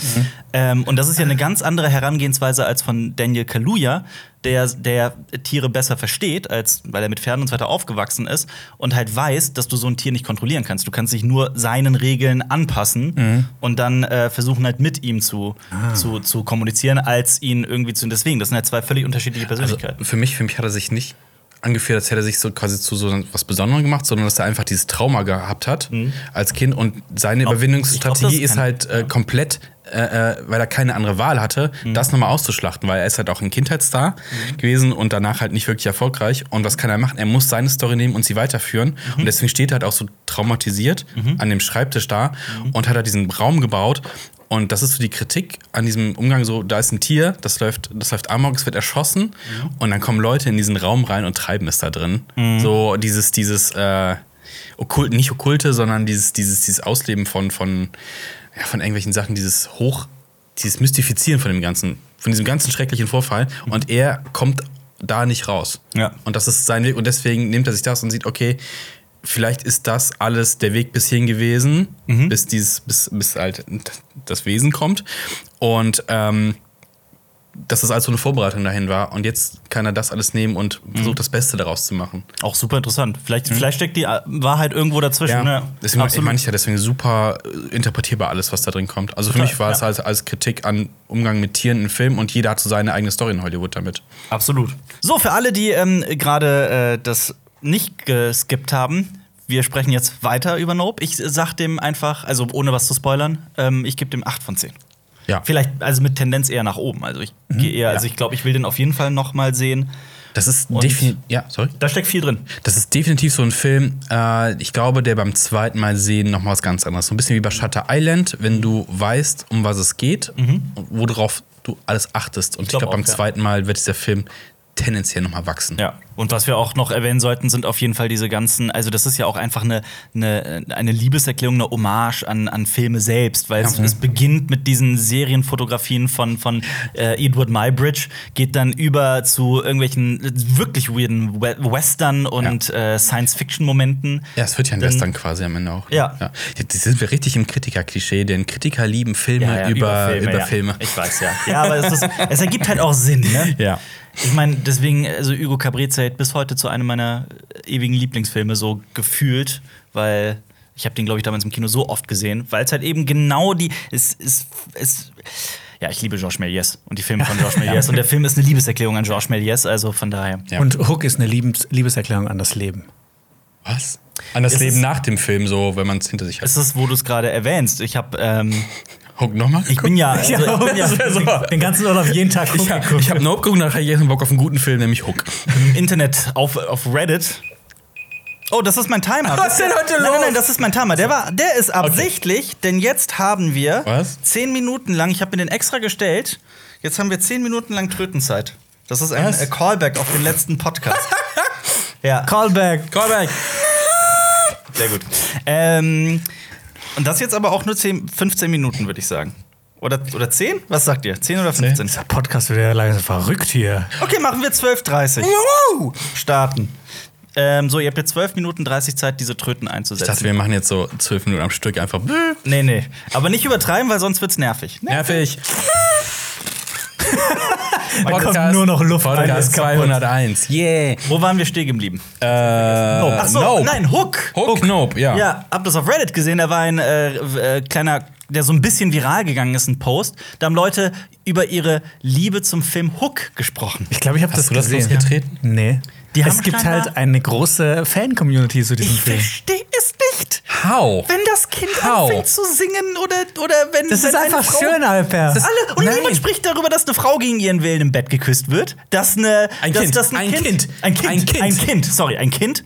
Ähm, und das ist ja eine ganz andere Herangehensweise als von Daniel Kaluuya, der, der Tiere besser versteht, als weil er mit Pferden und so weiter aufgewachsen ist und halt weiß, dass du so ein Tier nicht kontrollieren kannst. Du kannst dich nur seinen Regeln anpassen und dann äh, versuchen halt mit ihm zu, zu, zu kommunizieren, als ihn irgendwie zu. Deswegen, das sind halt zwei völlig unterschiedliche Also Persönlichkeiten. für mich, für mich hat er sich nicht angefühlt, als hätte er sich so quasi zu so was Besonderem gemacht, sondern dass er einfach dieses Trauma gehabt hat als Kind und seine Überwindungsstrategie glaub, ist halt äh, komplett, äh, äh, weil er keine andere Wahl hatte, das nochmal auszuschlachten, weil er ist halt auch ein Kindheitsstar gewesen und danach halt nicht wirklich erfolgreich. Und was kann er machen? Er muss seine Story nehmen und sie weiterführen. Und deswegen steht er halt auch so traumatisiert an dem Schreibtisch da und hat halt diesen Raum gebaut. Und das ist so die Kritik an diesem Umgang so, da ist ein Tier, das läuft, das läuft amok, es wird erschossen und dann kommen Leute in diesen Raum rein und treiben es da drin. So dieses, dieses, äh, okkult, nicht okkulte, sondern dieses, dieses, dieses Ausleben von, von, ja, von irgendwelchen Sachen, dieses Hoch, dieses Mystifizieren von dem ganzen, von diesem ganzen schrecklichen Vorfall. Und er kommt da nicht raus. Ja. Und das ist sein Weg. Und deswegen nimmt er sich das und sieht, okay, vielleicht ist das alles der Weg bis hierhin gewesen, bis dieses, bis, bis halt das Wesen kommt. Und ähm, dass das alles so eine Vorbereitung dahin war. Und jetzt kann er das alles nehmen und versucht, das Beste daraus zu machen. Auch super interessant. Vielleicht, vielleicht steckt die äh, Wahrheit irgendwo dazwischen. ne? deswegen Absolut. meine ich ja deswegen super äh, interpretierbar alles, was da drin kommt. Also für Total, mich war es ja. halt als Kritik an Umgang mit Tieren in Film und jeder hat so seine eigene Story in Hollywood damit. Absolut. So, für alle, die ähm, gerade äh, das nicht geskippt haben, wir sprechen jetzt weiter über Nope. Ich sag dem einfach, also ohne was zu spoilern, ähm, ich gebe dem 8 von 10. Ja. Vielleicht, also mit Tendenz eher nach oben. Also ich gehe eher, also ich glaube, ich will den auf jeden Fall noch mal sehen. Das ist definitiv. Ja, sorry. Da steckt viel drin. Das ist definitiv so ein Film, äh, ich glaube, der beim zweiten Mal sehen noch mal was ganz anderes. So ein bisschen wie bei Shutter Island, wenn du weißt, um was es geht, und worauf du alles achtest. Und ich glaub glaube, beim auch, ja. zweiten Mal wird dieser Film tendenziell noch mal wachsen. Ja. Und was wir auch noch erwähnen sollten, sind auf jeden Fall diese ganzen, also das ist ja auch einfach eine, eine, eine Liebeserklärung, eine Hommage an, an Filme selbst, weil es, es beginnt mit diesen Serienfotografien von, von äh, Edward Mybridge, geht dann über zu irgendwelchen wirklich weirden We Western- und äh, Science-Fiction-Momenten. Ja, es wird ja ein Dann- Western quasi am Ende auch. Ja. ja. Jetzt sind wir richtig im Kritiker-Klischee, denn Kritiker lieben Filme über, über Filme. Ja. Ich weiß, ja. Ja, aber es, ist, es ergibt halt auch Sinn, ne? Ja. Ich meine, deswegen, also Hugo Cabret zählt bis heute zu einem meiner ewigen Lieblingsfilme so gefühlt, weil ich habe den, glaube ich, damals im Kino so oft gesehen, weil es halt eben genau die. Es, es, es, ja, ich liebe Georges Méliès und die Filme von Georges Méliès. Und der Film ist eine Liebeserklärung an Georges Méliès, also von daher. Ja. Und Hook ist eine Liebes Liebeserklärung an das Leben. Was? An das Es Leben ist- nach dem Film, so, wenn man es hinter sich hat. Es ist, wo du es gerade erwähnst. Ich habe, ähm, Hook nochmal? ich bin ja, also, ich bin ja Den ganzen Urlaub jeden Tag Ich habe ich hab Nope geguckt, nachher jetzt Bock auf einen guten Film, nämlich Hook. im Internet auf, auf Reddit. Oh, das ist mein Timer. Was ist denn heute nein, los? Nein, nein, das ist mein Timer. Der, war, der ist absichtlich, denn jetzt haben wir Was? zehn Minuten lang, ich habe mir den extra gestellt, jetzt haben wir zehn Minuten lang Trötenzeit. Das ist ein Was? äh, Callback auf den letzten Podcast. ja, Callback. Callback! sehr gut. Ähm, und das jetzt aber auch nur 10, 15 Minuten, würde ich sagen. Oder, oder 10? Was sagt ihr? 10 oder 15? Der Podcast wird ja langsam verrückt hier. Okay, machen wir 12.30. Juhu! Starten. Ähm, so, ihr habt jetzt 12 Minuten 30 Zeit, diese Tröten Ich einzusetzen. dachte, wir machen jetzt so zwölf Minuten am Stück einfach. Nee, nee. Aber nicht übertreiben, weil sonst wird's nervig. Nervig. Da kommt nur noch Luft rein, Podcast ist kaputt. 201. Yeah. Wo waren wir stehen geblieben? Äh, Ach so, Nope. nein, Hook. Hook, Nope, ja. Ja, hab das auf Reddit gesehen. Da war ein äh, äh, kleiner, der so ein bisschen viral gegangen ist, ein Post. Da haben Leute über ihre Liebe zum Film Hook gesprochen. Ich glaube, ich habe Hast das du das gesehen. losgetreten? Nee. Die es gibt halt eine große Fan-Community zu diesem Ich Film. verstehe es nicht. How? Wenn das Kind How? anfängt zu singen oder, oder wenn Das wenn ist einfach Frau schön, Alper. Alle, und Nein. niemand spricht darüber, dass eine Frau gegen ihren Willen im Bett geküsst wird. Dass eine, Ein dass, Kind. Dass ein, Ein kind, Kind. Ein Kind. Ein Kind. Ein Kind. Sorry, ein Kind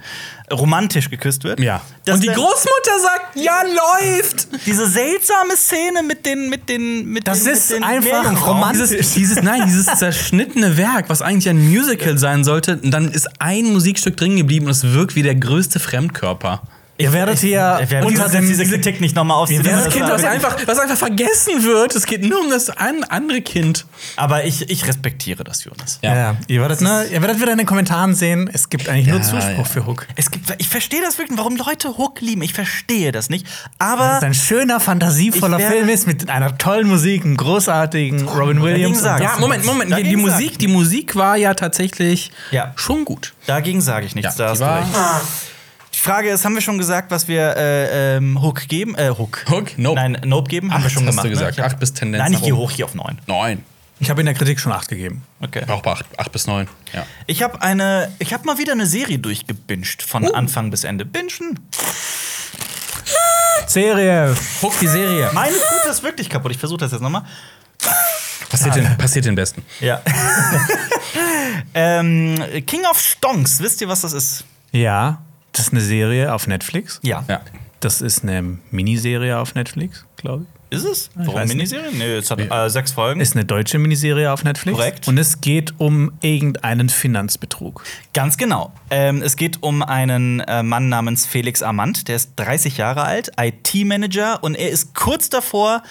romantisch geküsst wird. Ja. Dass Und die Großmutter sagt, ja, läuft. Diese seltsame Szene mit den mit den mit Das den, ist mit den einfach romantisch. Dieses, dieses, nein, dieses zerschnittene Werk, was eigentlich ein Musical sein sollte, und dann ist ein Musikstück drin geblieben und es wirkt wie der größte Fremdkörper. Ihr werdet hier Wir werden unter dem diese Kritik nicht nochmal aufziehen. Wir Das Kind, was einfach, was einfach vergessen wird. Es geht nur um das ein, andere Kind. Aber ich, ich respektiere das, Jonas. Ja. ja. Ihr, werdet, ne, ihr werdet wieder in den Kommentaren sehen, es gibt eigentlich nur Ja, Zuspruch ja. für Hook. Es gibt, ich verstehe das wirklich, warum Leute Hook lieben. Ich verstehe das nicht. Dass Aber es ein schöner, fantasievoller Ich Film ist mit einer tollen Musik, einem großartigen Robin Williams. Ja, Moment, Moment. Die, die Dagegen Musik, die Musik war ja tatsächlich Ja. schon gut. dagegen sage ich nichts. Ja, da die hast du war- recht. Die Frage ist, haben wir schon gesagt, was wir äh, ähm, Hook geben? Äh, Hook. Hook? Nope. Nein, Nope geben? haben wir schon hast gemacht. du gesagt. Ne? Hab- Acht bis Tendenz Nein, ich gehe hoch hier auf neun. Neun. Ich habe in der Kritik schon 8 gegeben. Okay. Auch bei acht, acht bis neun. Ja. Ich habe eine, ich habe mal wieder eine Serie durchgebinged von Anfang bis Ende. Bingen. Serie. Hook, die Serie. Meine Tut ist wirklich kaputt. Ich versuche das jetzt nochmal. Passiert den, passiert den Besten. Ja. ähm, King of Stonks. Wisst ihr, was das ist? Ja, das ist eine Serie auf Netflix. Ja. Ja. Das ist eine Miniserie auf Netflix, glaube ich. Ist es? Warum weiß nicht. Miniserie? Nee, es hat äh, sechs Folgen. Ist eine deutsche Miniserie auf Netflix. Korrekt. Und es geht um irgendeinen Finanzbetrug. Ganz genau. Ähm, es geht um einen äh, Mann namens Felix Amand, der ist 30 Jahre alt, IT-Manager und er ist kurz davor,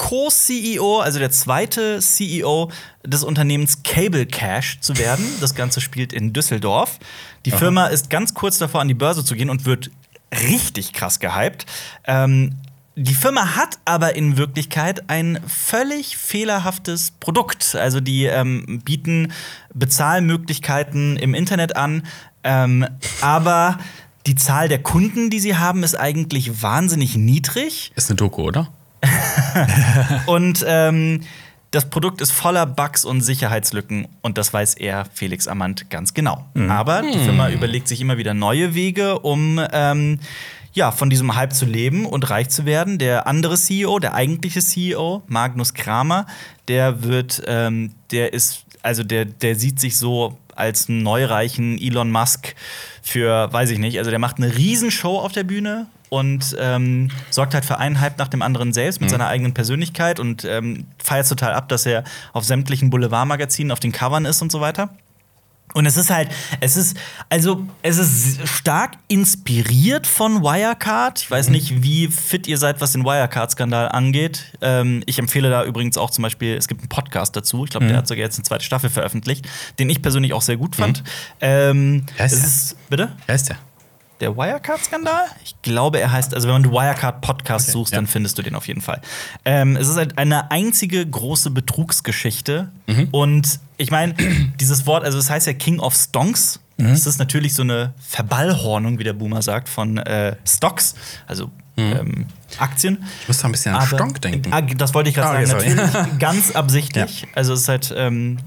Co-CEO, also der zweite CEO des Unternehmens Cable Cash zu werden. Das Ganze spielt in Düsseldorf. Die Firma ist ganz kurz davor, an die Börse zu gehen und wird richtig krass gehypt. Ähm, die Firma hat aber in Wirklichkeit ein völlig fehlerhaftes Produkt. Also die ähm, bieten Bezahlmöglichkeiten im Internet an, ähm, aber die Zahl der Kunden, die sie haben, ist eigentlich wahnsinnig niedrig. Ist eine Doku, oder? Und ähm, das Produkt ist voller Bugs und Sicherheitslücken und das weiß er, Felix Amand, ganz genau. Aber die Firma überlegt sich immer wieder neue Wege, um ähm, ja, von diesem Hype zu leben und reich zu werden. Der andere CEO, der eigentliche CEO, Magnus Kramer, der wird, ähm, der ist, also der, der sieht sich so als einen neureichen Elon Musk für, weiß ich nicht, also der macht eine Riesenshow auf der Bühne und ähm, sorgt halt für einen Hype nach dem anderen selbst mit seiner eigenen Persönlichkeit und ähm, feiert total ab, dass er auf sämtlichen Boulevardmagazinen auf den Covern ist und so weiter. Und es ist halt, es ist, also, es ist stark inspiriert von Wirecard. Ich weiß nicht, wie fit ihr seid, was den Wirecard-Skandal angeht. Ähm, ich empfehle da übrigens auch zum Beispiel, es gibt einen Podcast dazu. Ich glaube, der hat sogar jetzt eine zweite Staffel veröffentlicht, den ich persönlich auch sehr gut fand. Ähm, Wer ist es ist, bitte? Wer ist der? Der Wirecard-Skandal? Ich glaube, er heißt, also wenn du Wirecard-Podcast Okay, suchst, ja. dann findest du den auf jeden Fall. Ähm, es ist halt eine einzige große Betrugsgeschichte. Mhm. Und ich meine, dieses Wort, also es heißt ja King of Stonks. Mhm. Das ist natürlich so eine Verballhornung, wie der Boomer sagt, von äh, Stocks, also ähm, Aktien. Mhm. Ich muss da ein bisschen an Aber- Stonk denken. Ah, das wollte ich gerade Ah, sagen. okay, sorry. Natürlich ganz absichtlich. Also es ist halt ähm,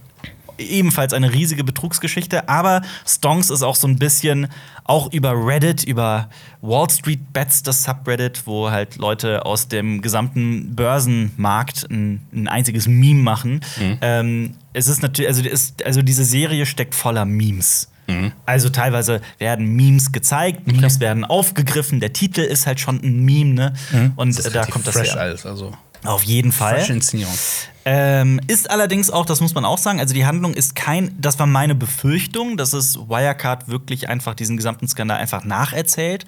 ebenfalls eine riesige Betrugsgeschichte. Aber Stonks ist auch so ein bisschen auch über Reddit, über Wall Street Bets, das Subreddit, wo halt Leute aus dem gesamten Börsenmarkt ein, ein einziges Meme machen. Mhm. Ähm, es ist natürlich, also, es, also diese Serie steckt voller Memes. Mhm. Also teilweise werden Memes gezeigt, Memes werden aufgegriffen, der Titel ist halt schon ein Meme, ne? Und Mhm. Ist äh, da kommt das fresh her. alles. Also Auf jeden Fall. Ähm, ist allerdings auch, das muss man auch sagen, also die Handlung ist kein, das war meine Befürchtung, dass es Wirecard wirklich einfach diesen gesamten Skandal einfach nacherzählt.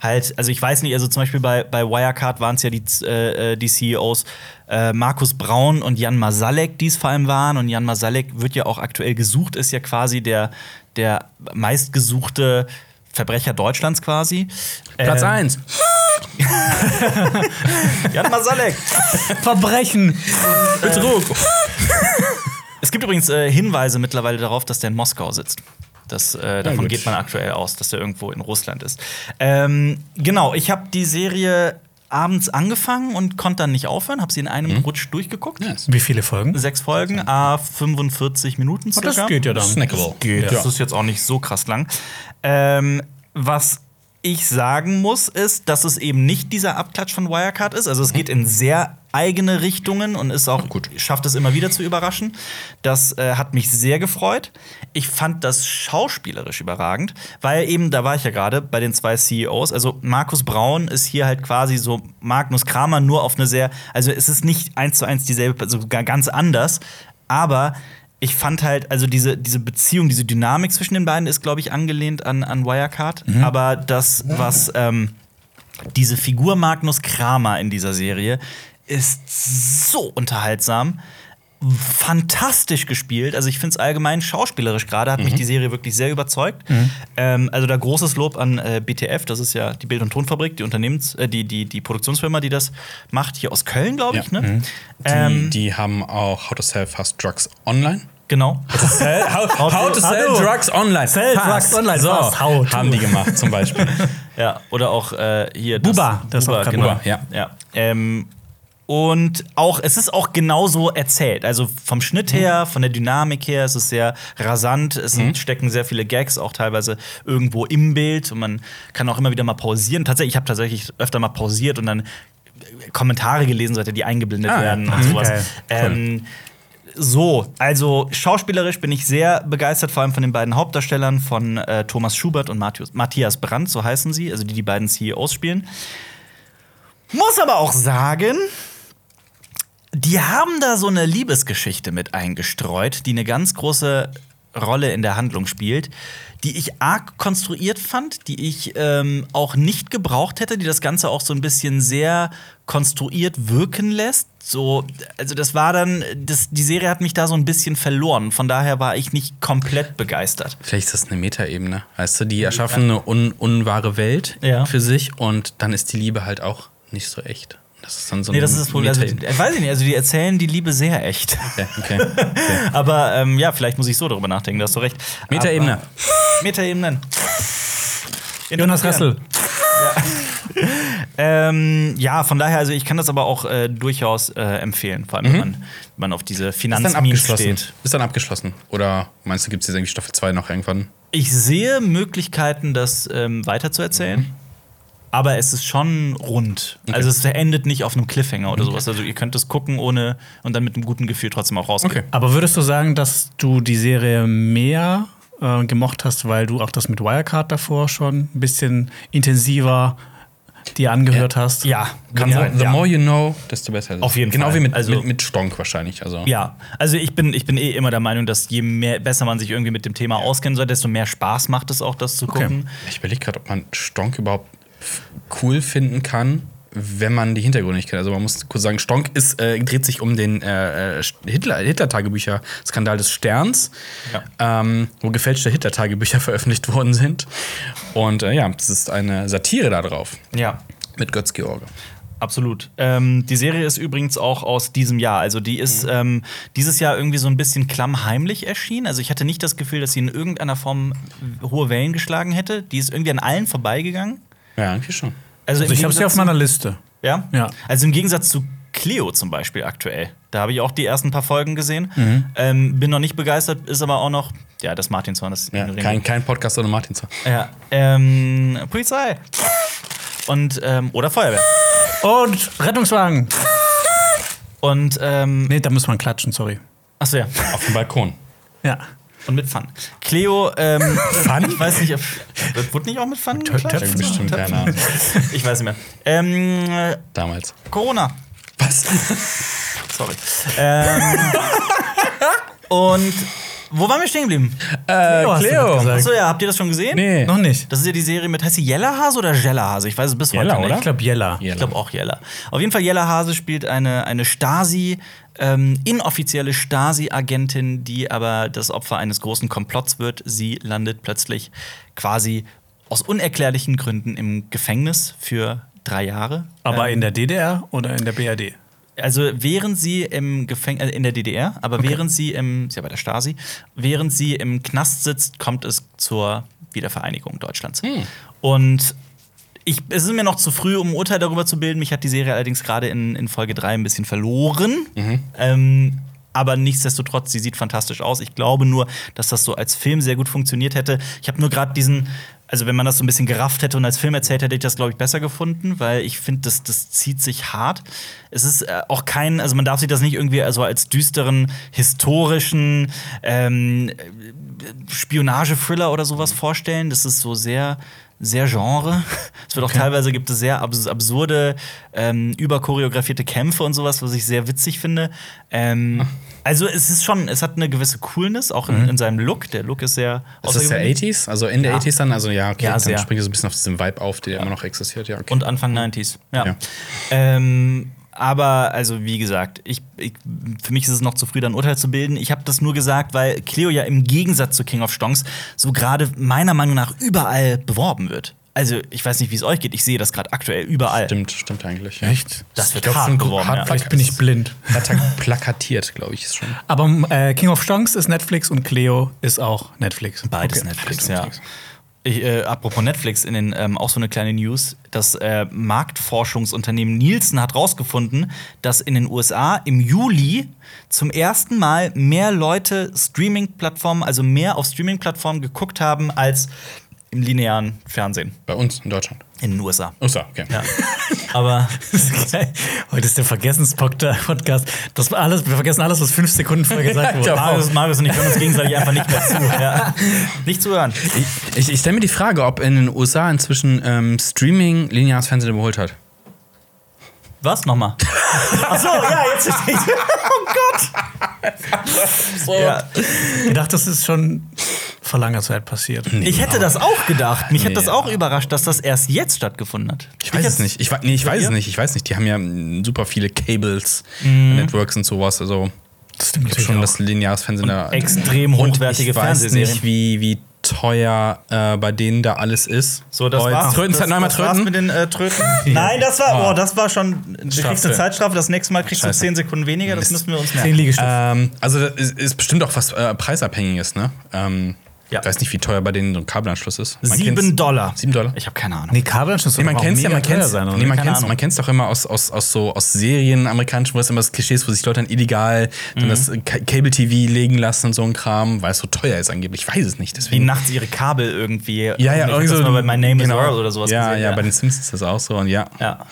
Halt, also ich weiß nicht, also zum Beispiel bei, bei Wirecard waren es ja die, äh, äh, die CEOs äh, Markus Braun und Jan Masalek, die es vor allem waren. Und Jan Masalek wird ja auch aktuell gesucht, ist ja quasi der, der meistgesuchte Verbrecher Deutschlands quasi. Platz Ähm, 1. Jan Masalek. Verbrechen! Betrug. Es gibt übrigens äh, Hinweise mittlerweile darauf, dass der in Moskau sitzt. Das, äh, davon gut. geht man aktuell aus, dass er irgendwo in Russland ist. Ähm, genau, ich habe die Serie abends angefangen und konnte dann nicht aufhören, habe sie in einem Rutsch durchgeguckt. Nice. Wie viele Folgen? Sechs Folgen, a 45 Minuten circa. das geht ja dann. Snackable. Geht. Ja. Das ist jetzt auch nicht so krass lang. Ähm, was ich sagen muss, ist, dass es eben nicht dieser Abklatsch von Wirecard ist. Also es geht in sehr eigene Richtungen und ist auch gut. schafft es immer wieder zu überraschen. Das äh, hat mich sehr gefreut. Ich fand das schauspielerisch überragend, weil eben, da war ich ja gerade bei den zwei CEOs. Also Markus Braun ist hier halt quasi so Magnus Kramer nur auf eine sehr, also es ist nicht eins zu eins dieselbe, also gar ganz anders, aber ich fand halt, also diese, diese Beziehung, diese Dynamik zwischen den beiden ist, glaube ich, angelehnt an, an Wirecard. Aber das, was ähm, diese Figur Magnus Kramer in dieser Serie ist so unterhaltsam. Fantastisch gespielt. Also, ich finde es allgemein schauspielerisch gerade, hat mich die Serie wirklich sehr überzeugt. Ähm, also, da großes Lob an äh, BTF, das ist ja die Bild- und Tonfabrik, die Unternehmens-, äh, die, die, die Produktionsfirma, die das macht, hier aus Köln, glaube ich. Ja. Ne? Die, Ähm, die haben auch How to Sell Fast Drugs Online. genau. how, how to sell Hallo. drugs online. Sell Fast. drugs online. So, Fast. How haben die gemacht zum Beispiel. Ja, oder auch äh, hier. Buba, das Buba, auch gerade genau. Buba, ja. ja. Ähm, und auch, es ist auch genauso erzählt. Also vom Schnitt her, von der Dynamik her, es ist sehr rasant. Es sind, stecken sehr viele Gags, auch teilweise irgendwo im Bild. Und man kann auch immer wieder mal pausieren. Tatsächlich, ich habe tatsächlich öfter mal pausiert und dann Kommentare gelesen, sollte die eingeblendet Ah, werden und Mhm. sowas. Geil. Ähm, so, also schauspielerisch bin ich sehr begeistert, vor allem von den beiden Hauptdarstellern, von äh, Thomas Schubert und Matthias, Matthias Brandt, so heißen sie, also die die beiden CEOs spielen. Muss aber auch sagen, die haben da so eine Liebesgeschichte mit eingestreut, die eine ganz große Rolle in der Handlung spielt, die ich arg konstruiert fand, die ich ähm, auch nicht gebraucht hätte, die das Ganze auch so ein bisschen sehr konstruiert wirken lässt. So, also das war dann, das, die Serie hat mich da so ein bisschen verloren. Von daher war ich nicht komplett begeistert. Vielleicht ist das eine Metaebene. Weißt du, die erschaffen eine un unwahre Welt Ja. für sich und dann ist die Liebe halt auch nicht so echt. Das ist dann so Nee, das ist das Problem. Also, äh, weiß ich nicht, also die erzählen die Liebe sehr echt. Ja, okay. okay. Aber ähm, ja, vielleicht muss ich so darüber nachdenken, da hast du recht. Metaebene. Metaebenen. Jonas Ressel. Ähm, ja, von daher, also ich kann das aber auch äh, durchaus äh, empfehlen, vor allem wenn, man, wenn man auf diese Ist dann Finanzmemes abgeschlossen. steht. Ist dann abgeschlossen. Oder meinst du, gibt es jetzt irgendwie Staffel 2 noch irgendwann? Ich sehe Möglichkeiten, das ähm, weiterzuerzählen. Aber es ist schon rund. Also es endet nicht auf einem Cliffhanger oder sowas. Also ihr könnt es gucken ohne und dann mit einem guten Gefühl trotzdem auch rausgehen. Okay. Aber würdest du sagen, dass du die Serie mehr äh, gemocht hast, weil du auch das mit Wirecard davor schon ein bisschen intensiver dir angehört hast? Ja, kann the, sein. The ja. more you know, desto besser. ist es. Auf jeden genau Fall. wie mit, Also- mit, mit Stonk wahrscheinlich. Also. Ja, also ich bin, ich bin eh immer der Meinung, dass je mehr, besser man sich irgendwie mit dem Thema auskennen soll, desto mehr Spaß macht es auch, das zu Okay. gucken. Ich überlege gerade, ob man Stonk überhaupt cool finden kann, wenn man die Hintergründe nicht kennt. Also man muss kurz sagen, Stonk ist, äh, dreht sich um den äh, äh, Hitler- Hitler-Tagebücher-Skandal des Sterns, ähm, wo gefälschte Hitler-Tagebücher veröffentlicht worden sind. Und äh, ja, es ist eine Satire darauf Ja. mit Götz George. Absolut. Ähm, die Serie ist übrigens auch aus diesem Jahr. Also die ist ähm, dieses Jahr irgendwie so ein bisschen klammheimlich erschienen. Also ich hatte nicht das Gefühl, dass sie in irgendeiner Form hohe Wellen geschlagen hätte. Die ist irgendwie an allen vorbeigegangen. Ja, irgendwie schon. Also, Also ich habe sie auf meiner Liste. ja? Ja. Also im Gegensatz zu Cleo zum Beispiel aktuell. Da habe ich auch die ersten paar Folgen gesehen. Ähm, bin noch nicht begeistert, ist aber auch noch, ja, das Martinshorn, das Ja, ignorieren kein, kein Podcast ohne Martin. Ja, ähm, Polizei. Und, ähm, oder Feuerwehr. Und Rettungswagen. Und, ähm, Nee, da muss man klatschen, sorry. achso, ja. Auf dem Balkon. Ja. Und mit Fun. Cleo, ähm, Fun? Ich weiß nicht, ob. Wird wurde nicht auch mit Fun? geklatscht? Töpfen. Bestimmt, keine Ahnung. Ich weiß nicht mehr. Ähm, äh, Damals. Corona. Was? Sorry. Ähm, und wo waren wir stehen geblieben? Äh, hast du Cleo. gesagt. Achso, ja, habt ihr das schon gesehen? Nee. Noch nicht. Das ist ja die Serie mit, heißt sie Jellerhase oder Jellerhase? Ich weiß es bis heute Jella, nicht. oder? Ich glaube Jella. Jella. Ich glaube auch Jella. Auf jeden Fall, Jella Hase spielt eine, eine Stasi, ähm, inoffizielle Stasi-Agentin, die aber das Opfer eines großen Komplotts wird. Sie landet plötzlich quasi aus unerklärlichen Gründen im Gefängnis für drei Jahre. Aber Ähm, in der DDR oder in der BRD? also während sie im Gefängnis, äh, in der DDR, aber während sie im, ist ja bei der Stasi, während sie im Knast sitzt, kommt es zur Wiedervereinigung Deutschlands. Und ich, es ist mir noch zu früh, um ein Urteil darüber zu bilden. Mich hat die Serie allerdings gerade in, in Folge 3 ein bisschen verloren. Ähm, aber nichtsdestotrotz, sie sieht fantastisch aus. Ich glaube nur, dass das so als Film sehr gut funktioniert hätte. Ich habe nur gerade diesen, also wenn man das so ein bisschen gerafft hätte und als Film erzählt, hätte ich das, glaube ich, besser gefunden, weil ich finde, das, das zieht sich hart. Es ist äh, auch kein, also man darf sich das nicht irgendwie also als düsteren, historischen ähm, Spionage-Thriller oder sowas vorstellen. Das ist so sehr sehr Genre. Es wird auch teilweise gibt es sehr abs absurde, ähm, überchoreografierte Kämpfe und sowas, was ich sehr witzig finde. Ähm, also es ist schon, es hat eine gewisse Coolness, auch in, in seinem Look. Der Look ist sehr Das ist der außergewöhnlich. 80s, also Ende Ja. 80s dann. Also ja, okay, Ja, dann sehr. springt so ein bisschen auf diesen Vibe auf, der immer noch existiert. Ja, okay. Und Anfang 90s. Ja. Ja. Ähm, aber, also wie gesagt, ich, ich, für mich ist es noch zu früh, da ein Urteil zu bilden. Ich habe das nur gesagt, weil Cleo ja im Gegensatz zu King of Stonks so gerade meiner Meinung nach überall beworben wird. Also, ich weiß nicht, wie es euch geht. Ich sehe das gerade aktuell überall. Stimmt, stimmt eigentlich. Ja. Echt? Das wird Ich glaub, hart schon beworben. hart Ja. Vielleicht bin ich blind. Plakatiert, glaube ich, ist schon. Aber äh, King of Stonks ist Netflix und Cleo ist auch Netflix. Beides Okay. Netflix, ja. Netflix. Ich, äh, apropos Netflix, in den, ähm, auch so eine kleine News. Das äh, Marktforschungsunternehmen Nielsen hat rausgefunden, dass in den USA im Juli zum ersten Mal mehr Leute Streaming-Plattformen, also mehr auf Streaming-Plattformen geguckt haben als im linearen Fernsehen Bei uns in Deutschland. In den USA. So, okay. Ja. Aber ist. Heute ist der Vergessenspodcast. Das alles, wir vergessen alles, was fünf Sekunden vorher gesagt wurde. Marius, Marius und ich hören uns gegenseitig einfach nicht mehr zu. Ja. Nicht zuhören. Ich, ich, ich stelle mir die Frage, ob in den USA inzwischen ähm, Streaming lineares Fernsehen überholt hat. Was? Nochmal. Ach so, ja, jetzt verstehe ich. Oh Gott. Ja. Ich dachte, das ist schon vor langer Zeit passiert. Ich hätte das auch gedacht. Mich hätte das Nee, auch überrascht, dass das erst jetzt stattgefunden hat. Ich weiß es nicht. Ich, nee, ich weiß es nicht. Ich weiß nicht. Die haben ja super viele Cables, Mhm. Networks und sowas. Also Das stimmt ich schon, auch. dass lineares Fernsehen da extrem Und hochwertige Ich weiß Fernsehserien. nicht, wie, wie teuer äh, bei denen da alles ist. So, das Oh, jetzt war's. Tröten, das, das war's tröten. mit den äh, Tröten. Nein, das war, oh, das war schon. Du kriegst Strafe. eine Zeitstrafe, das nächste Mal kriegst du Scheiße. 10 Sekunden weniger, das müssen wir uns merken. Liegestütze. Ähm, also das ist, ist bestimmt auch was äh, preisabhängiges, ne? Ähm, Ja. Ich weiß nicht, wie teuer bei denen so ein Kabelanschluss ist. Man Sieben Dollar. Sieben Dollar? Ich habe keine Ahnung. nee, Kabelanschluss Nee, man kennt's ja, man kennt's, sein, nee, man kennt's, Ahnung. man kennt's doch immer aus, aus, aus so aus Serien amerikanischen, wo es immer das Klischee ist, wo sich Leute dann illegal dann das Cable TV legen lassen und so ein Kram, weil es so teuer ist angeblich. Ich weiß es nicht, Die deswegen. nachts ihre Kabel irgendwie. ja, ja, irgendwie das so. mal bei My Name genau. is Earl oder sowas Ja, gesehen. ja, bei den Simpsons ist das auch so und ja, ja.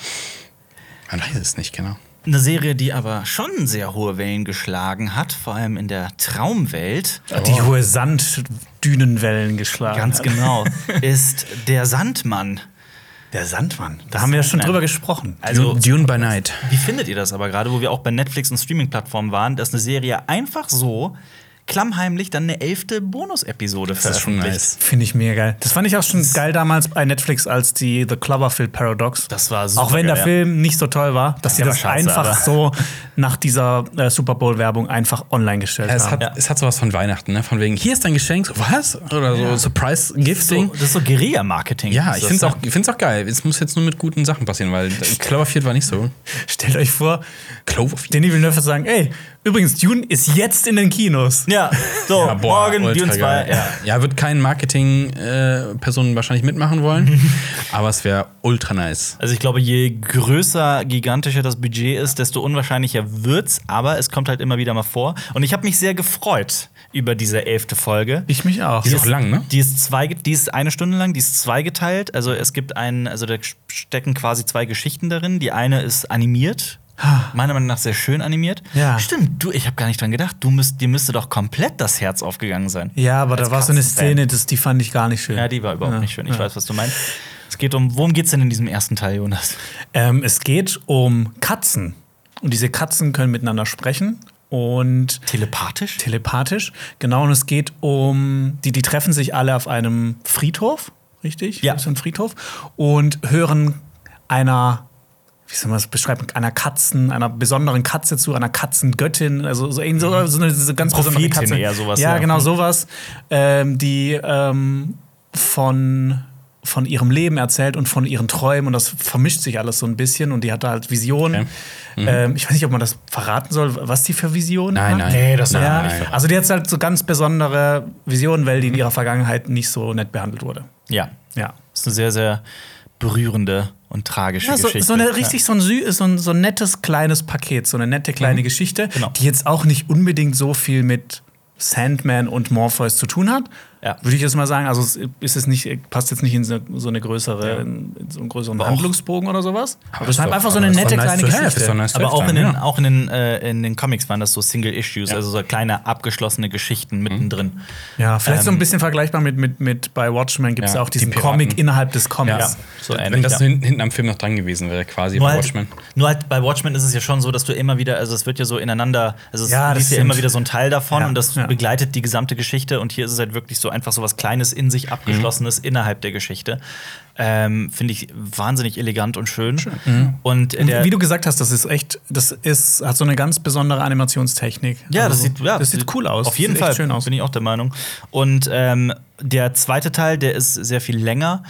man weiß es nicht genau. Eine Serie, die aber schon sehr hohe Wellen geschlagen hat, vor allem in der Traumwelt. Die hohe Sanddünenwellen geschlagen. Ganz hat. genau. ist der Sandmann. Der Sandmann. Da haben wir ja schon drüber gesprochen. Also, Dune by Night. wie findet ihr das aber gerade, wo wir auch bei Netflix und Streaming-Plattformen waren, dass eine Serie einfach so klammheimlich dann eine elfte Bonus-Episode Das ist schon veröffentlicht? nice. Finde ich mega geil. Das fand ich auch schon geil damals bei Netflix als die The Cloverfield Paradox. Das war super Auch wenn der geil, ja. Film nicht so toll war, dass sie das scheiße, einfach aber- so nach dieser äh, Super Bowl-Werbung einfach online gestellt Es haben. hat, Ja. es hat sowas von Weihnachten, ne? Von wegen, hier ist dein Geschenk, so, was? Oder so Surprise-Gifting. So, das ist so Guerilla-Marketing. Ja, ich finde es auch, ich auch geil. Es muss jetzt nur mit guten Sachen passieren, weil Cloverfield war nicht so. Stellt euch vor, Cloverfield. Denis Villeneuve sagen, ey, übrigens, Dune ist jetzt in den Kinos. Ja, so, Ja, boah, morgen Dune 2. geil. Ja. Ja, wird kein Marketing-Person wahrscheinlich mitmachen wollen, aber es wäre ultra nice. Also ich glaube, je größer, gigantischer das Budget ist, desto unwahrscheinlicher wird's. Aber es kommt halt immer wieder mal vor. Und ich habe mich sehr gefreut über diese elfte Folge. Ich mich auch. Die ist auch lang, ne? Die ist, zwei, die ist eine Stunde lang, die ist zweigeteilt. Also es gibt einen, also da stecken quasi zwei Geschichten darin. Die eine ist animiert. Meiner Meinung nach sehr schön animiert. Ja. Stimmt, du, ich habe gar nicht dran gedacht. Du müsst, dir müsste doch komplett das Herz aufgegangen sein. Ja, aber Als da war so eine. Szene, das, die fand ich gar nicht schön. Ja, die war überhaupt Ja, nicht schön. Ich ja. weiß, was du meinst. Es geht um, worum geht's denn in diesem ersten Teil, Jonas? Ähm, es geht um Katzen. Und diese Katzen können miteinander sprechen und Telepathisch? telepathisch. Genau, und es geht um, die, die treffen sich alle auf einem Friedhof, richtig? Ja. Das ist ein Friedhof. Und hören einer, wie soll man das beschreiben, einer Katzen, einer besonderen Katze zu, einer Katzengöttin, also so, irgend so, so eine so ganz besondere Prophetin Katze. eher sowas, Ja, ja. genau, sowas, ähm, die ähm, von von ihrem Leben erzählt und von ihren Träumen und das vermischt sich alles so ein bisschen und die hat da halt Visionen. Okay. Ähm, ich weiß nicht, ob man das verraten soll, was die für Visionen Nein, hat. nein. Nee, das man ja, nicht verraten. Also die hat halt so ganz besondere Visionen, weil die in ihrer Vergangenheit nicht so nett behandelt wurde. Ja. Ja. Das ist eine sehr, sehr berührende und tragische Ja, so, Geschichte. so eine richtig so ein, so, ein, so ein nettes kleines Paket, so eine nette kleine Geschichte, Genau. die jetzt auch nicht unbedingt so viel mit Sandman und Morpheus zu tun hat, Ja. Würde ich jetzt mal sagen. Also es ist es nicht, passt jetzt nicht in so so eine größere, in so einen größeren auch- Handlungsbogen oder sowas. Aber es ist halt doch- einfach so eine doch nette nice kleine Geschichte. doch nice Aber auch in, den, ja. auch in, den, äh, in den Comics waren das so Single Issues, also so kleine abgeschlossene Geschichten mittendrin. Ja, vielleicht so Ähm, ein bisschen vergleichbar mit, mit, mit bei Watchmen gibt es Ja, ja auch diesen die. Comic innerhalb des Comics. Ja, so ähnlich. Wenn das ja. hinten, hinten am Film noch dran gewesen wäre, quasi Nur bei halt, Watchmen. nur halt bei Watchmen ist es ja schon so, dass du immer wieder, also es wird ja so ineinander, also es Ja, ist ja immer wieder so ein Teil davon Ja, und das ja. begleitet die gesamte Geschichte und hier ist es halt wirklich so einfach so was Kleines in sich abgeschlossenes innerhalb der Geschichte. Ähm, Finde ich wahnsinnig elegant und schön. Und, Und der, wie du gesagt hast, das ist echt, das ist, hat so eine ganz besondere Animationstechnik. Ja, das Also, sieht, ja, das sieht cool aus. Auf jeden Fall schön aus. bin ich auch der Meinung. Und ähm, der zweite Teil, der ist sehr viel länger.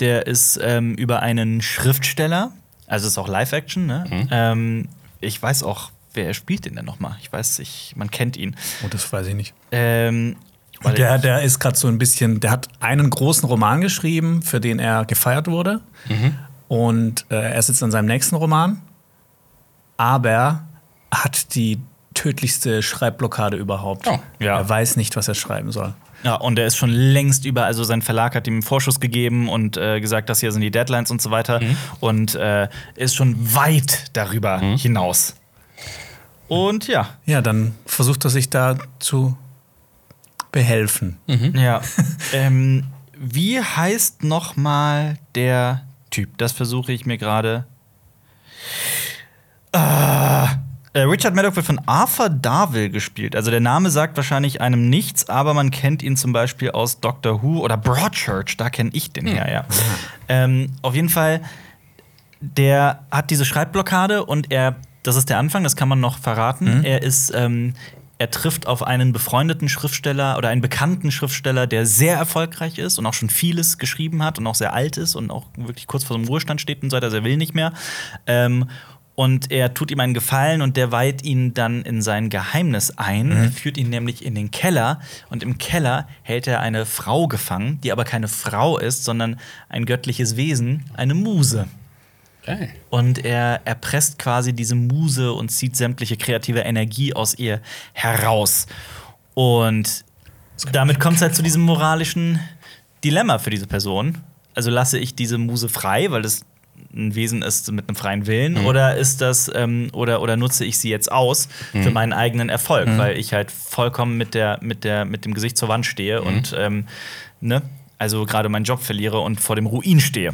Der ist ähm, über einen Schriftsteller. Also ist auch Live-Action. Ne? Mhm. Ähm, ich weiß auch, wer spielt den denn noch mal? Ich weiß, ich, man kennt ihn. Oh, das weiß ich nicht. Ähm, Und der, der ist gerade so ein bisschen, der hat einen großen Roman geschrieben, für den er gefeiert wurde. Und äh, er sitzt an seinem nächsten Roman, aber hat die tödlichste Schreibblockade überhaupt. Oh, ja. Er weiß nicht, was er schreiben soll. Ja, und er ist schon längst über, also sein Verlag hat ihm einen Vorschuss gegeben und äh, gesagt, das hier sind die Deadlines und so weiter. Und äh, ist schon weit darüber hinaus. Und ja, Ja, dann versucht er sich da zu behelfen. ja. ähm, wie heißt noch mal der Typ? Das versuche ich mir gerade. Ah, äh, Richard Maddock wird von Arthur Darvill gespielt. Also der Name sagt wahrscheinlich einem nichts, aber man kennt ihn zum Beispiel aus Doctor Who oder Broadchurch. Da kenne ich den her, ja. Ähm, auf jeden Fall, der hat diese Schreibblockade und er, das ist der Anfang, das kann man noch verraten. Er ist, ähm, er trifft auf einen befreundeten Schriftsteller oder einen bekannten Schriftsteller, der sehr erfolgreich ist und auch schon vieles geschrieben hat und auch sehr alt ist und auch wirklich kurz vor so einem Ruhestand steht und so weiter, also er will nicht mehr. Ähm, und er tut ihm einen Gefallen und der weiht ihn dann in sein Geheimnis ein. Er führt ihn nämlich in den Keller. Und im Keller hält er eine Frau gefangen, die aber keine Frau ist, sondern ein göttliches Wesen, eine Muse. Geil. Und er erpresst quasi diese Muse und zieht sämtliche kreative Energie aus ihr heraus. Und damit kommt es halt zu diesem moralischen Dilemma für diese Person. Also lasse ich diese Muse frei, weil das ein Wesen ist mit einem freien Willen, oder ist das ähm, oder oder nutze ich sie jetzt aus für meinen eigenen Erfolg, weil ich halt vollkommen mit der mit der mit dem Gesicht zur Wand stehe und ähm, ne, also gerade meinen Job verliere und vor dem Ruin stehe.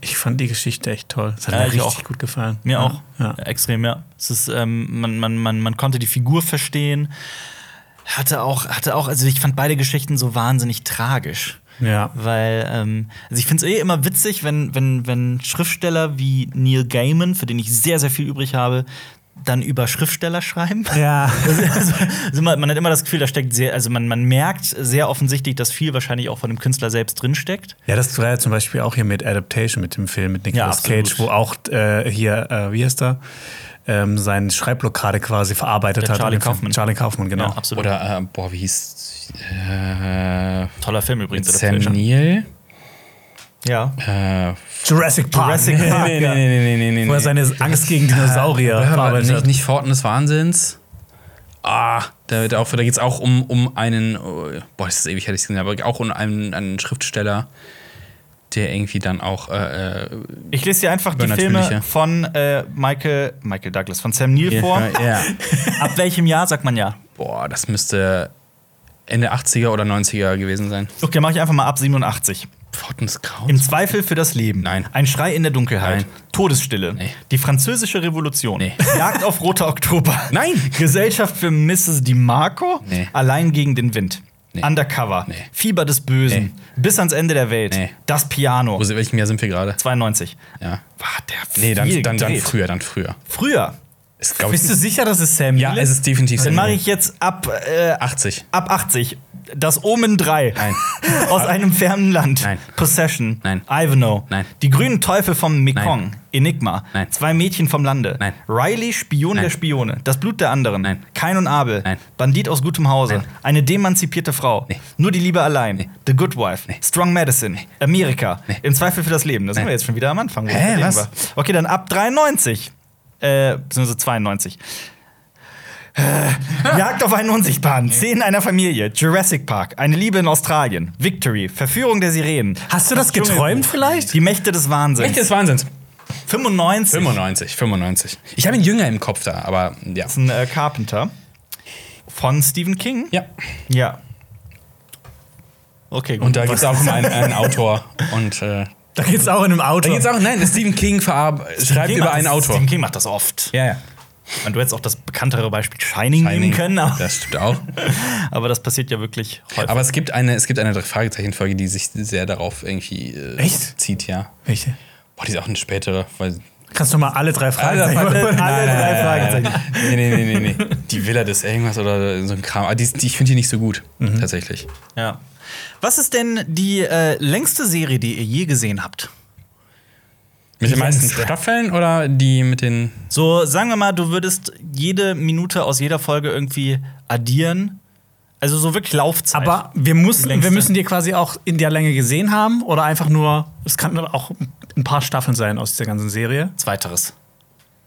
Ich fand die Geschichte echt toll. Das hat Ja, mir auch. gut gefallen. Mir ja. auch. Ja. Extrem, ja. Es ist, ähm, man, man, man, man konnte die Figur verstehen. Hatte auch, hatte auch, also ich fand beide Geschichten so wahnsinnig tragisch. Ja. Weil, ähm, also ich finde es eh immer witzig, wenn, wenn, wenn Schriftsteller wie Neil Gaiman, für den ich sehr, sehr viel übrig habe, dann über Schriftsteller schreiben. Ja. Also, also man, man hat immer das Gefühl, da steckt sehr, also man, man merkt sehr offensichtlich, dass viel wahrscheinlich auch von dem Künstler selbst drinsteckt. Ja, das war ja zum Beispiel auch hier mit Adaptation, mit dem Film mit Nicolas absolut. Cage, wo auch äh, hier, äh, wie heißt er, ähm, seine Schreibblockade quasi verarbeitet Der hat. Charlie in dem Film. Kaufman. Charlie Kaufman, genau. Ja, absolut. Oder, äh, boah, wie hieß. Äh, Toller Film übrigens. Sam Adaptation. Ja. Äh, Jurassic Park. Jurassic Park. nee, ja. nee, nee, nee, nee, Wo er nee. seine Angst gegen Dinosaurier Aber verarbeitet nicht, nicht Forten des Wahnsinns. Ah, da, da, auch, da geht es auch um, um einen, oh, boah, das ist ewig, hätte ich gesehen, aber auch um einen, einen Schriftsteller, der irgendwie dann auch, äh, äh, Ich lese dir einfach die. Filme von äh, Michael, Michael Douglas, von Sam Neill vor. ja, Ab welchem Jahr sagt man ja? boah, das müsste Ende 80er oder 90er gewesen sein. Okay, mache ich einfach mal ab 87. Forten des Grauens? Im Zweifel für das Leben. Nein. Ein Schrei in der Dunkelheit. Nein. Todesstille. Nee. Die französische Revolution. Nee. Jagd auf Roter Oktober. Nein. Gesellschaft für Mrs. DiMarco. Nee. Allein gegen den Wind. Nee. Undercover. Nee. Fieber des Bösen. Nee. Bis ans Ende der Welt. Das Piano. Wo, welchem Jahr sind wir gerade? 92. Ja. War der Nee, dann, viel dann, dann früher, dann früher. Früher. Ist, ich, Bist du sicher, dass es Sam ja, Neill es ist definitiv Dann Sam mache Neill. ich jetzt ab, äh, 80. ab 80. Das Omen 3. Nein. Aus einem fernen Land. Nein. Possession. Nein. Ivanhoe. Nein. Die grünen Teufel vom Mekong. Nein. Enigma. Nein. Zwei Mädchen vom Lande. Nein. Riley, Spion Nein. der Spione. Das Blut der anderen. Nein. Kain und Abel. Nein. Bandit aus gutem Hause. Nein. Eine demanzipierte Frau. Nee. Nur die Liebe allein. Nee. The Good Wife. Nee. Strong Medicine. Amerika. Im Zweifel für das Leben. Da sind wir jetzt schon wieder am Anfang. Hä, was? war. Okay, dann ab 93. Äh, beziehungsweise 92. Jagd auf einen Unsichtbaren, Szenen einer Familie, Jurassic Park, eine Liebe in Australien, Victory, Verführung der Sirenen. Hast du das geträumt vielleicht? Die Mächte des Wahnsinns. Echt des Wahnsinns. 95. 95, 95. Ich habe ihn jünger im Kopf da, aber ja. Das ist ein äh, Carpenter. Von Stephen King? Ja. Ja. Okay, gut. Und da gibt es auch immer einen, einen Autor. Und äh, Da geht's auch in einem Auto. da geht es auch, nein, Stephen King verab schreibt King über einen Autor. Stephen King macht das oft. Ja, ja. Und du hättest auch das bekanntere Beispiel Shining, nehmen können, aber, Das stimmt auch. aber das passiert ja wirklich häufig. Aber es gibt eine, es gibt eine Drei-Fragezeichen-Folge, die sich sehr darauf irgendwie äh, Echt? zieht, ja. Welche? Boah, die ist auch eine spätere, weil. Kannst du mal alle drei Fragen Alle, alle, alle drei Fragezeichen. Nee, nee, nee, nee, nee. Die Villa des irgendwas oder so ein Kram. Aber die, ist- die, ich finde die nicht so gut, Mhm. tatsächlich. ja. Was ist denn die äh, längste Serie, die ihr je gesehen habt? Mit den meisten. Staffeln oder die mit den. So, sagen wir mal, du würdest jede Minute aus jeder Folge irgendwie addieren. Also so wirklich Laufzeit. Aber wir, mussten, wir müssen die quasi auch in der Länge gesehen haben oder einfach nur, es kann auch ein paar Staffeln sein aus der ganzen Serie. Zweiteres.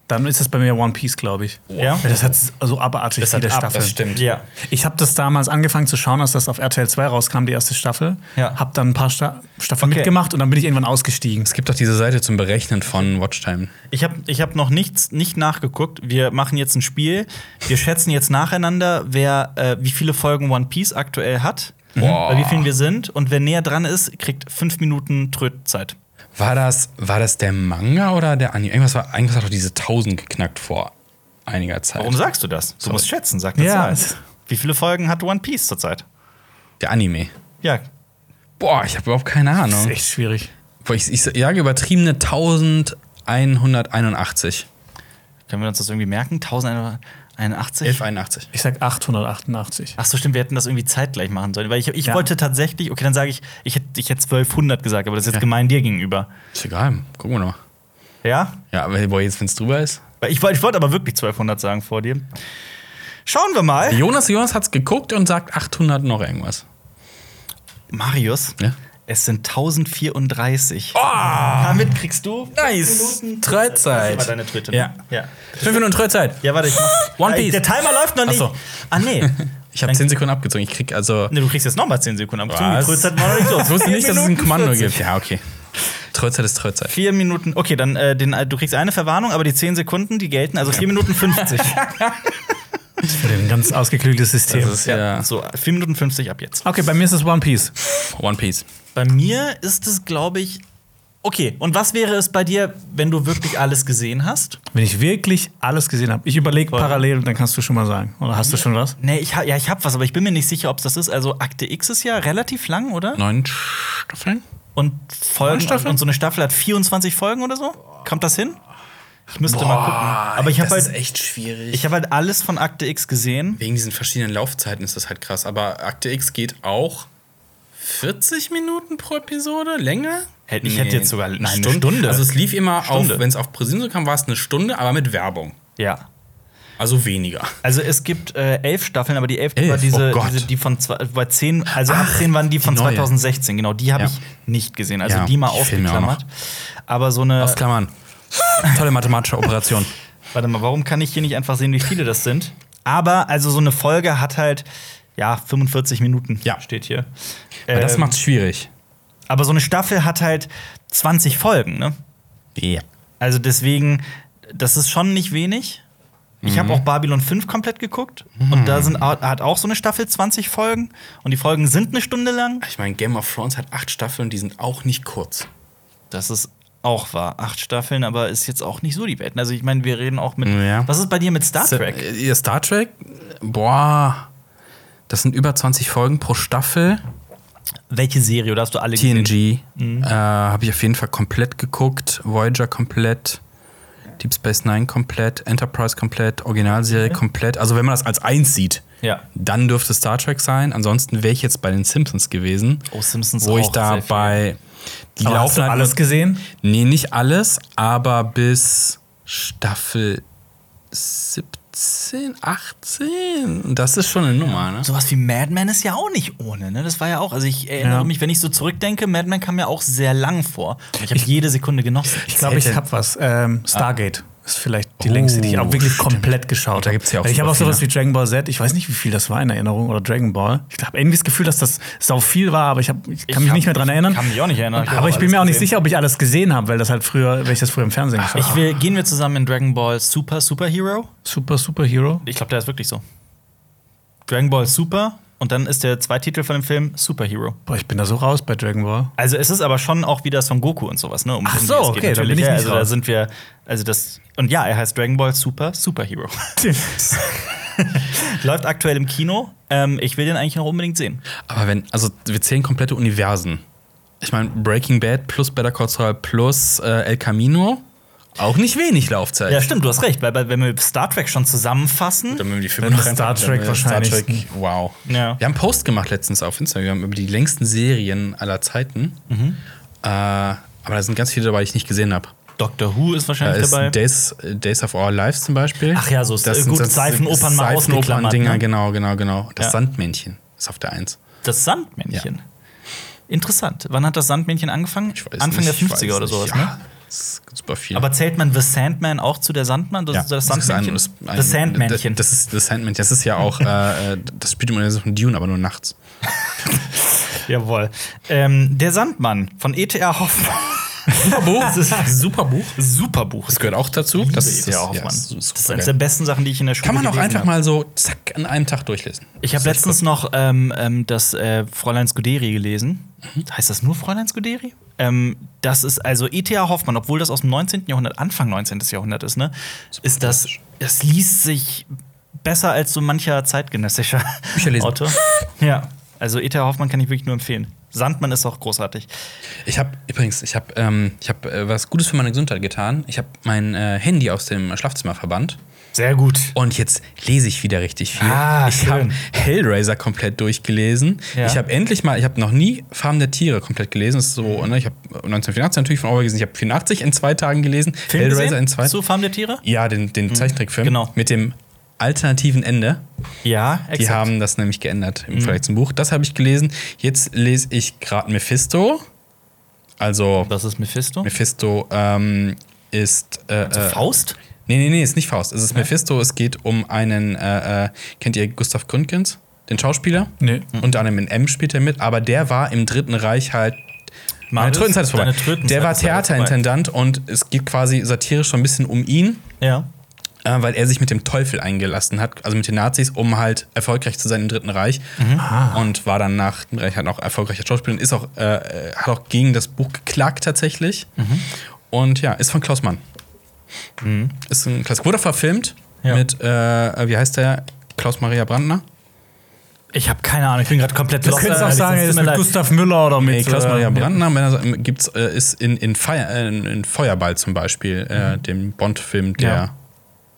Dann ist das bei mir One Piece, glaube ich. Ja? Weil das hat so abartig Das hat viele ab, Staffeln. Das stimmt. Ja. Ich habe das damals angefangen zu schauen, als das auf RTL 2 rauskam, die erste Staffel. Ja. Hab dann ein paar Sta Staffeln Okay. mitgemacht und dann bin ich irgendwann ausgestiegen. Es gibt doch diese Seite zum Berechnen von Watchtime. Ich habe ich hab noch nichts nicht nachgeguckt. Wir machen jetzt ein Spiel. Wir schätzen jetzt nacheinander, wer äh, wie viele Folgen One Piece aktuell hat, Boah. bei wie vielen wir sind. Und wer näher dran ist, kriegt fünf Minuten Trötzeit. War das, war das der Manga oder der Anime? Irgendwas, war, irgendwas hat doch diese 1000 geknackt vor einiger Zeit. Warum sagst du das? Du Sorry. musst schätzen, sag eine Ja. Zahl. Wie viele Folgen hat One Piece zurzeit? Der Anime. Ja, Boah, ich habe überhaupt keine Das Ahnung. ist echt schwierig. Boah, ich, ich sage übertriebene 1181. können wir uns das irgendwie merken? 1181? 1181. Ich sag 888. Ach so, stimmt, wir hätten das irgendwie zeitgleich machen sollen. Weil ich, ich Ja. wollte tatsächlich, okay, dann sage ich, ich hätte ich hätte 1200 gesagt, aber das ist jetzt gemein dir gegenüber. Ist egal, gucken wir noch. Ja? Ja, aber boah, jetzt, wenn es drüber ist. Weil Ich wollte ich wollte aber wirklich 1200 sagen vor dir. Schauen wir mal. Jonas, Jonas hat's geguckt und sagt 800 noch irgendwas. Marius, Ja? Es sind 1034. Damit kriegst du Nice. Minuten Trötzeit. Das war deine Tröte. ne? Ja. ja. Fünf Minuten Trötzeit. Ja, warte, ich mach. One Piece. Der Timer läuft noch nicht. Ach so. Ah, nee. Ich habe 10 Sekunden abgezogen. Ich krieg also. nee. Du kriegst jetzt nochmal 10 Sekunden. Zug. Die Was? Trötzeit war noch nicht los. Ich wusste nicht, dass es ein Kommando 40. gibt. Ja, okay. Trötzeit ist Trötzeit. Vier Minuten. Okay, dann äh, den, du kriegst eine Verwarnung, aber die 10 Sekunden, die gelten. Also 4 Minuten 50. Für ein ganz ausgeklügeltes System. Das ist ja, So, 4 Minuten 50 ab jetzt. Okay, bei mir ist es One Piece. One Piece. Bei mir ist es, glaube ich. Okay, und was wäre es bei dir, wenn du wirklich alles gesehen hast? Wenn ich wirklich alles gesehen habe. Ich überlege parallel, dann kannst du schon mal sagen. Oder hast du schon was? Nee, ich, ha- ja, ich habe was, aber ich bin mir nicht sicher, ob es das ist. Also Akte X ist ja relativ lang, oder? Neun Staffeln? Und Folgen Staffeln? und so eine Staffel hat 24 Folgen oder so? Kommt das hin? Ich müsste mal gucken. Aber ich habe das ist halt, echt schwierig. ich hab halt alles von Akte X gesehen. Wegen diesen verschiedenen Laufzeiten ist das halt krass. Aber Akte X geht auch 40 Minuten pro Episode? Länger? Hätte- ich hätte jetzt sogar- nein, eine Stunde. Stunde. Also es lief immer Stunde. auf, wenn es auf ProSieben so kam, war es eine Stunde, aber mit Werbung. Ja. Also weniger. Also es gibt äh, elf Staffeln, aber die elfte Elf? war diese, Oh diese, die von zwei, bei zehn, also ab zehn waren die von die neue. 2016, genau, die habe Ja. ich nicht gesehen. Also Ja, die mal die ausgeklammert. Aber so eine. Ausklammern. Tolle mathematische Operation. Warte mal, warum kann ich hier nicht einfach sehen, wie viele das sind? Aber also so eine Folge hat halt ja 45 Minuten. Ja. steht hier. Das Ähm, macht's schwierig. aber so eine Staffel hat halt 20 Folgen, ne? Ja. Also deswegen, das ist schon nicht wenig. Ich Mhm. habe auch Babylon 5 komplett geguckt und da sind, hat auch so eine Staffel 20 Folgen und die Folgen sind eine Stunde lang. Ich meine, Game of Thrones hat acht Staffeln, die sind auch nicht kurz. Das ist auch wahr. Acht Staffeln, aber ist jetzt auch nicht so die Welt. Also ich meine, wir reden auch mit. Ja. Was ist bei dir mit Star Trek? Ihr Star Trek? Boah. Das sind über 20 Folgen pro Staffel. Welche Serie oder hast du alle gesehen? TNG Mhm. äh, habe ich auf jeden Fall komplett geguckt. Voyager komplett. Deep Space Nine komplett. Enterprise komplett. Originalserie komplett. Also, wenn man das als eins sieht, Ja. dann dürfte Star Trek sein. Ansonsten wäre ich jetzt bei den Simpsons gewesen. Oh, Simpsons Wo ich da bei. Die Aber hast laufen du halt alles nur- gesehen? Nee, nicht alles, aber bis Staffel 17, 18. Das ist schon eine Nummer, ne? Sowas wie Mad Men ist ja auch nicht ohne, ne? Das war ja auch, also ich erinnere Ja. mich, wenn ich so zurückdenke, Mad Men kam mir auch sehr lang vor. Und ich habe jede Sekunde genossen. Ich glaube, ich habe was. Ähm, Stargate ist vielleicht die Oh, längste, die ich auch wirklich stimmt. komplett geschaut da habe. gibt's ja auch Ich habe auch sowas wie. Dragon Ball Z. Ich weiß nicht, wie viel das war in Erinnerung oder Dragon Ball. Ich habe irgendwie das Gefühl, dass das sau viel war, aber ich, hab, ich kann mich hab- nicht mehr dran erinnern. Ich kann mich auch nicht erinnern. aber ich bin mir auch nicht sicher, ob ich alles gesehen habe, weil das halt früher, weil ich das früher im Fernsehen geschaut Ich habe. will, gehen wir zusammen in Dragon Ball Super Superhero? Super Superhero. Ich glaube, der ist wirklich so. Dragon Ball Super und dann ist der Zweititel von dem Film Superhero. Boah, ich bin da so raus bei Dragon Ball. Also es ist aber schon auch wieder Son Goku und sowas, ne? Um, Ach so, okay, da bin ich nicht Also da sind wir, also das und ja, er heißt Dragon Ball Super Superhero. Läuft aktuell im Kino. Ähm, ich will den eigentlich noch unbedingt sehen. Aber wenn, also wir zählen komplette Universen. Ich meine, Breaking Bad plus Better Call Saul plus äh, El Camino, auch nicht wenig Laufzeit. Ja, stimmt, du hast recht, weil, weil wenn wir Star Trek schon zusammenfassen, Dann wir die Dann Star Trek dann wahrscheinlich. Star Trek, wow. Ja. Wir haben einen Post gemacht letztens auf Instagram über die längsten Serien aller Zeiten. Mhm. Äh, aber da sind ganz viele dabei, die ich nicht gesehen habe. Doctor Who ist Da wahrscheinlich ist dabei. Days, Days of Our Lives zum Beispiel. Ach ja, so das gut, Seifenopern mal ausgeklammert, Dinger, ne? genau, genau, genau. Das Ja. Sandmännchen ist auf der Eins. Das Sandmännchen. Interessant. Wann hat das Sandmännchen angefangen? Ich weiß Anfang nicht, der ich 50er weiß oder sowas, ja, ne? Ist super viel. Aber zählt man The Sandman auch zu der Sandmann? Das ja, ist das das ist ein- Sandmännchen? das- ein- das Sandmännchen. Das ist das Sandmännchen. Das ist ja auch, äh, äh, das spielt im Universum von Dune, aber nur nachts. Jawohl. Ähm, der Sandmann von E.T.R. Hoffmann. Super Buch. super Buch. Super Buch. Das gehört auch dazu. Das ist ja, Hoffmann. ist das ist eines der besten Sachen, die ich in der Schule Kann man auch einfach hab. mal so zack an einem Tag durchlesen. Ich habe Das ist letztens noch ähm, ähm, das äh, Fräulein Scuderi gelesen. Heißt das nur Fräulein Scuderi? Ähm, das ist also E.T.A. Hoffmann, obwohl das aus dem 19. Jahrhundert, Anfang 19. Jahrhundert ist, ne? Ist das, das liest sich besser als so mancher zeitgenössischer. Autor. Ja, also E.T.A. Hoffmann kann ich wirklich nur empfehlen. Sandmann ist auch großartig. Ich habe übrigens, ich habe ähm, ich hab, äh, was Gutes für meine Gesundheit getan. Ich habe mein äh, Handy aus dem Schlafzimmer verbannt. Sehr gut. Und jetzt lese ich wieder richtig viel. Ah, ich habe Hellraiser komplett durchgelesen. Ja. Ich habe endlich mal, ich habe noch nie Farben der Tiere komplett gelesen. Das ist so, ne, ich habe 1984 natürlich von Orwell gelesen. Ich habe 84 in zwei Tagen gelesen. Film Hellraiser gesehen? in zwei. Zu Farm der Tiere? Ja, den, den Zeichentrickfilm. Genau. Mit dem alternativen Ende. Ja, Die exakt. haben das nämlich geändert im Vergleich zum Buch. Das habe ich gelesen. Jetzt lese ich gerade Mephisto. Also Was ist Mephisto? Mephisto ähm, ist. Äh, äh, Faust? Nee, nee, nee, ist nicht Faust. Es ist Mephisto. Es geht um einen. Äh, äh, kennt ihr Gustav Gründgens? Den Schauspieler? Nee. Unter anderem in M spielt er mit, aber der war im Dritten Reich halt. Meine Trötenzeit ist vorbei. Trötenzeit Der war Theaterintendant und es geht quasi satirisch so ein bisschen um ihn, Ja. Äh, weil er sich mit dem Teufel eingelassen hat, also mit den Nazis, um halt erfolgreich zu sein im Dritten Reich. Und war dann nach dem Reich halt auch erfolgreicher Schauspieler und ist auch, äh, hat auch gegen das Buch geklagt tatsächlich. Und ja, ist von Klaus Mann. Ist ein Klassiker. Wurde verfilmt Ja. mit, äh, wie heißt der? Klaus Maria Brandner? Ich habe keine Ahnung, ich bin gerade komplett lost. könntest du auch Ehrlich, sagen, er ist mit leid. Gustav Müller oder mit. Nee, Klaus äh, Maria Brandner wenn er, gibt's, äh, ist in, in, Fire, äh, in, in Feuerball zum Beispiel, äh, dem Bond-Film, der Ja.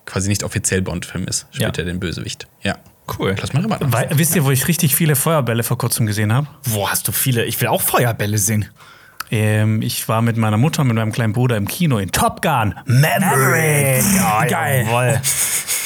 Quasi nicht offiziell Bond-Film ist, spielt Ja. er den Bösewicht. Ja. Cool. Maria Brandner. Wei- Wisst ihr, wo ich richtig viele Feuerbälle vor kurzem gesehen habe? Wo hast du viele? Ich will auch Feuerbälle sehen. Ähm, ich war mit meiner Mutter und mit meinem kleinen Bruder im Kino in Top Gun. Maverick. Ja, Geil. Jawohl.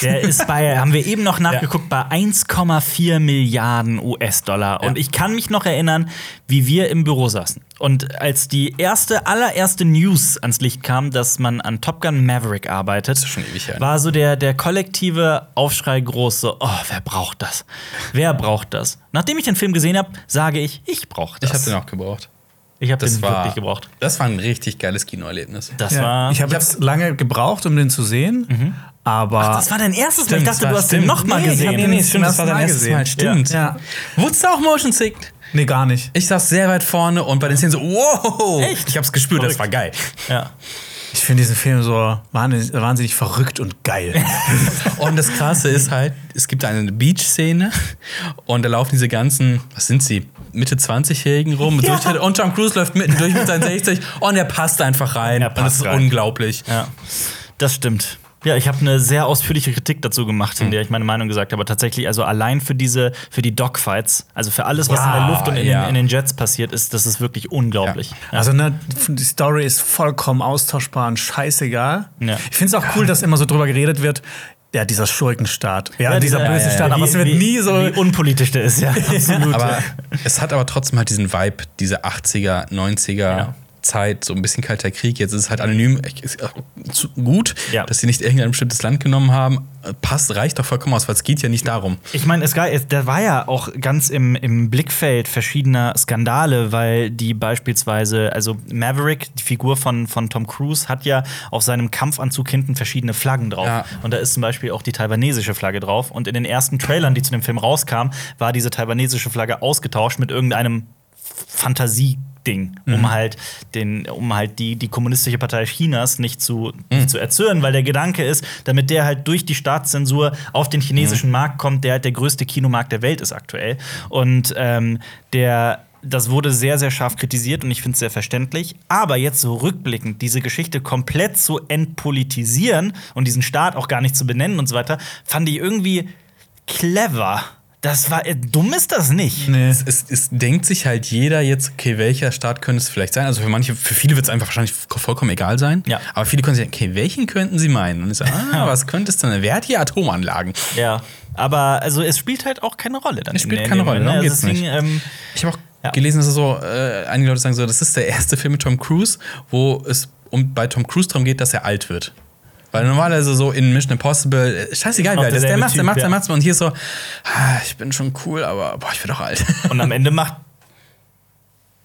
Der ist bei, haben wir eben noch nachgeguckt, bei 1,4 Milliarden US-Dollar. Und ich kann mich noch erinnern, wie wir im Büro saßen. Und als die erste, allererste News ans Licht kam, dass man an Top Gun Maverick arbeitet, her. war so der, der kollektive Aufschrei groß, so, oh, wer braucht das? Wer braucht das? Nachdem ich den Film gesehen habe, sage ich, ich brauche das. Ich habe den auch gebraucht. Ich habe Das den war, wirklich gebraucht. das war ein richtig geiles Kinoerlebnis. Das Ja, war. ich habe jetzt lange gebraucht, um den zu sehen. Aber. das war dein erstes Mal. Ich Stimmt, dachte, das du hast den stimmt. nochmal Nee, gesehen. den nee, zum stimmt, das war dein Mal erstes gesehen. Mal. Stimmt. Ja. Wurdest du auch motion sicked? nee, gar nicht. Ich saß sehr weit vorne und bei den Szenen so, wow! Echt? Ich hab's gespürt, das Verrückt. war geil. Ja. Ich finde diesen Film so wahnsinnig, wahnsinnig verrückt und geil. Und das Krasse ist halt, es gibt eine Beach-Szene und da laufen diese ganzen, was sind sie, Mitte 20-Jährigen rum. Ja. Durch, und Tom Cruise läuft mitten durch mit seinen 60 und er passt einfach rein. Er und das passt ist rein. unglaublich. Ja, das stimmt. Ja, ich habe eine sehr ausführliche Kritik dazu gemacht, Hm. in der ich meine Meinung gesagt habe. Tatsächlich, also allein für diese, für die Dogfights, also für alles, was Ja, in der Luft und in, ja. den, in den Jets passiert ist, das ist wirklich unglaublich. Ja. Also ne, die Story ist vollkommen austauschbar und scheißegal. Ja. Ich finde es auch cool, dass immer so drüber geredet wird. Ja, dieser Schurkenstaat. Ja, Ja, dieser böse ja, ja, Staat. Wie- Aber es wird wie, nie so. Wie unpolitisch der ist, ja. Absolut. Aber es hat aber trotzdem halt diesen Vibe, diese 80er, 90er Ja. Zeit so ein bisschen kalter Krieg. Jetzt ist es halt anonym. Ist gut, Ja. dass sie nicht irgendein bestimmtes Land genommen haben. Passt, reicht doch vollkommen aus, weil es geht ja nicht darum. Ich meine, es es- da war ja auch ganz im, im Blickfeld verschiedener Skandale, weil die beispielsweise, also Maverick, die Figur von, von Tom Cruise, hat ja auf seinem Kampfanzug hinten verschiedene Flaggen drauf. Ja. Und da ist zum Beispiel auch die taiwanesische Flagge drauf. Und in den ersten Trailern, die zu dem Film rauskamen, war diese taiwanesische Flagge ausgetauscht mit irgendeinem Fantasieding, um halt den, um halt die, die kommunistische Partei Chinas nicht zu, nicht zu erzürnen, weil der Gedanke ist, damit der halt durch die Staatszensur auf den chinesischen Markt kommt, der halt der größte Kinomarkt der Welt ist aktuell. Und ähm, der das wurde sehr, sehr scharf kritisiert und ich finde es sehr verständlich. Aber jetzt so rückblickend, diese Geschichte komplett zu entpolitisieren und diesen Staat auch gar nicht zu benennen und so weiter, fand ich irgendwie clever. Das war äh, dumm ist das nicht. Nee. Es, es, es denkt sich halt jeder jetzt, okay, welcher Staat könnte es vielleicht sein? Also für manche, für viele wird es einfach wahrscheinlich vollkommen egal sein. Ja. Aber viele können sich, okay, welchen könnten sie meinen? Und ich so, ah, was könnte es denn? sein? Wer hat hier Atomanlagen? Ja. Aber also es spielt halt auch keine Rolle. Dann Es spielt in- in keine Rolle, ne? geht's Also deswegen, nicht. Ähm, Ich habe auch Ja. gelesen, dass es so, äh, einige Leute sagen so, das ist der erste Film mit Tom Cruise, wo es um, bei Tom Cruise darum geht, dass er alt wird. Weil normalerweise so in Mission Impossible, äh, scheißegal, wer alt ist, der macht's, der Typ, macht's, der ja. macht's. Und hier ist so, ah, ich bin schon cool, aber boah, ich bin doch alt. und am Ende macht.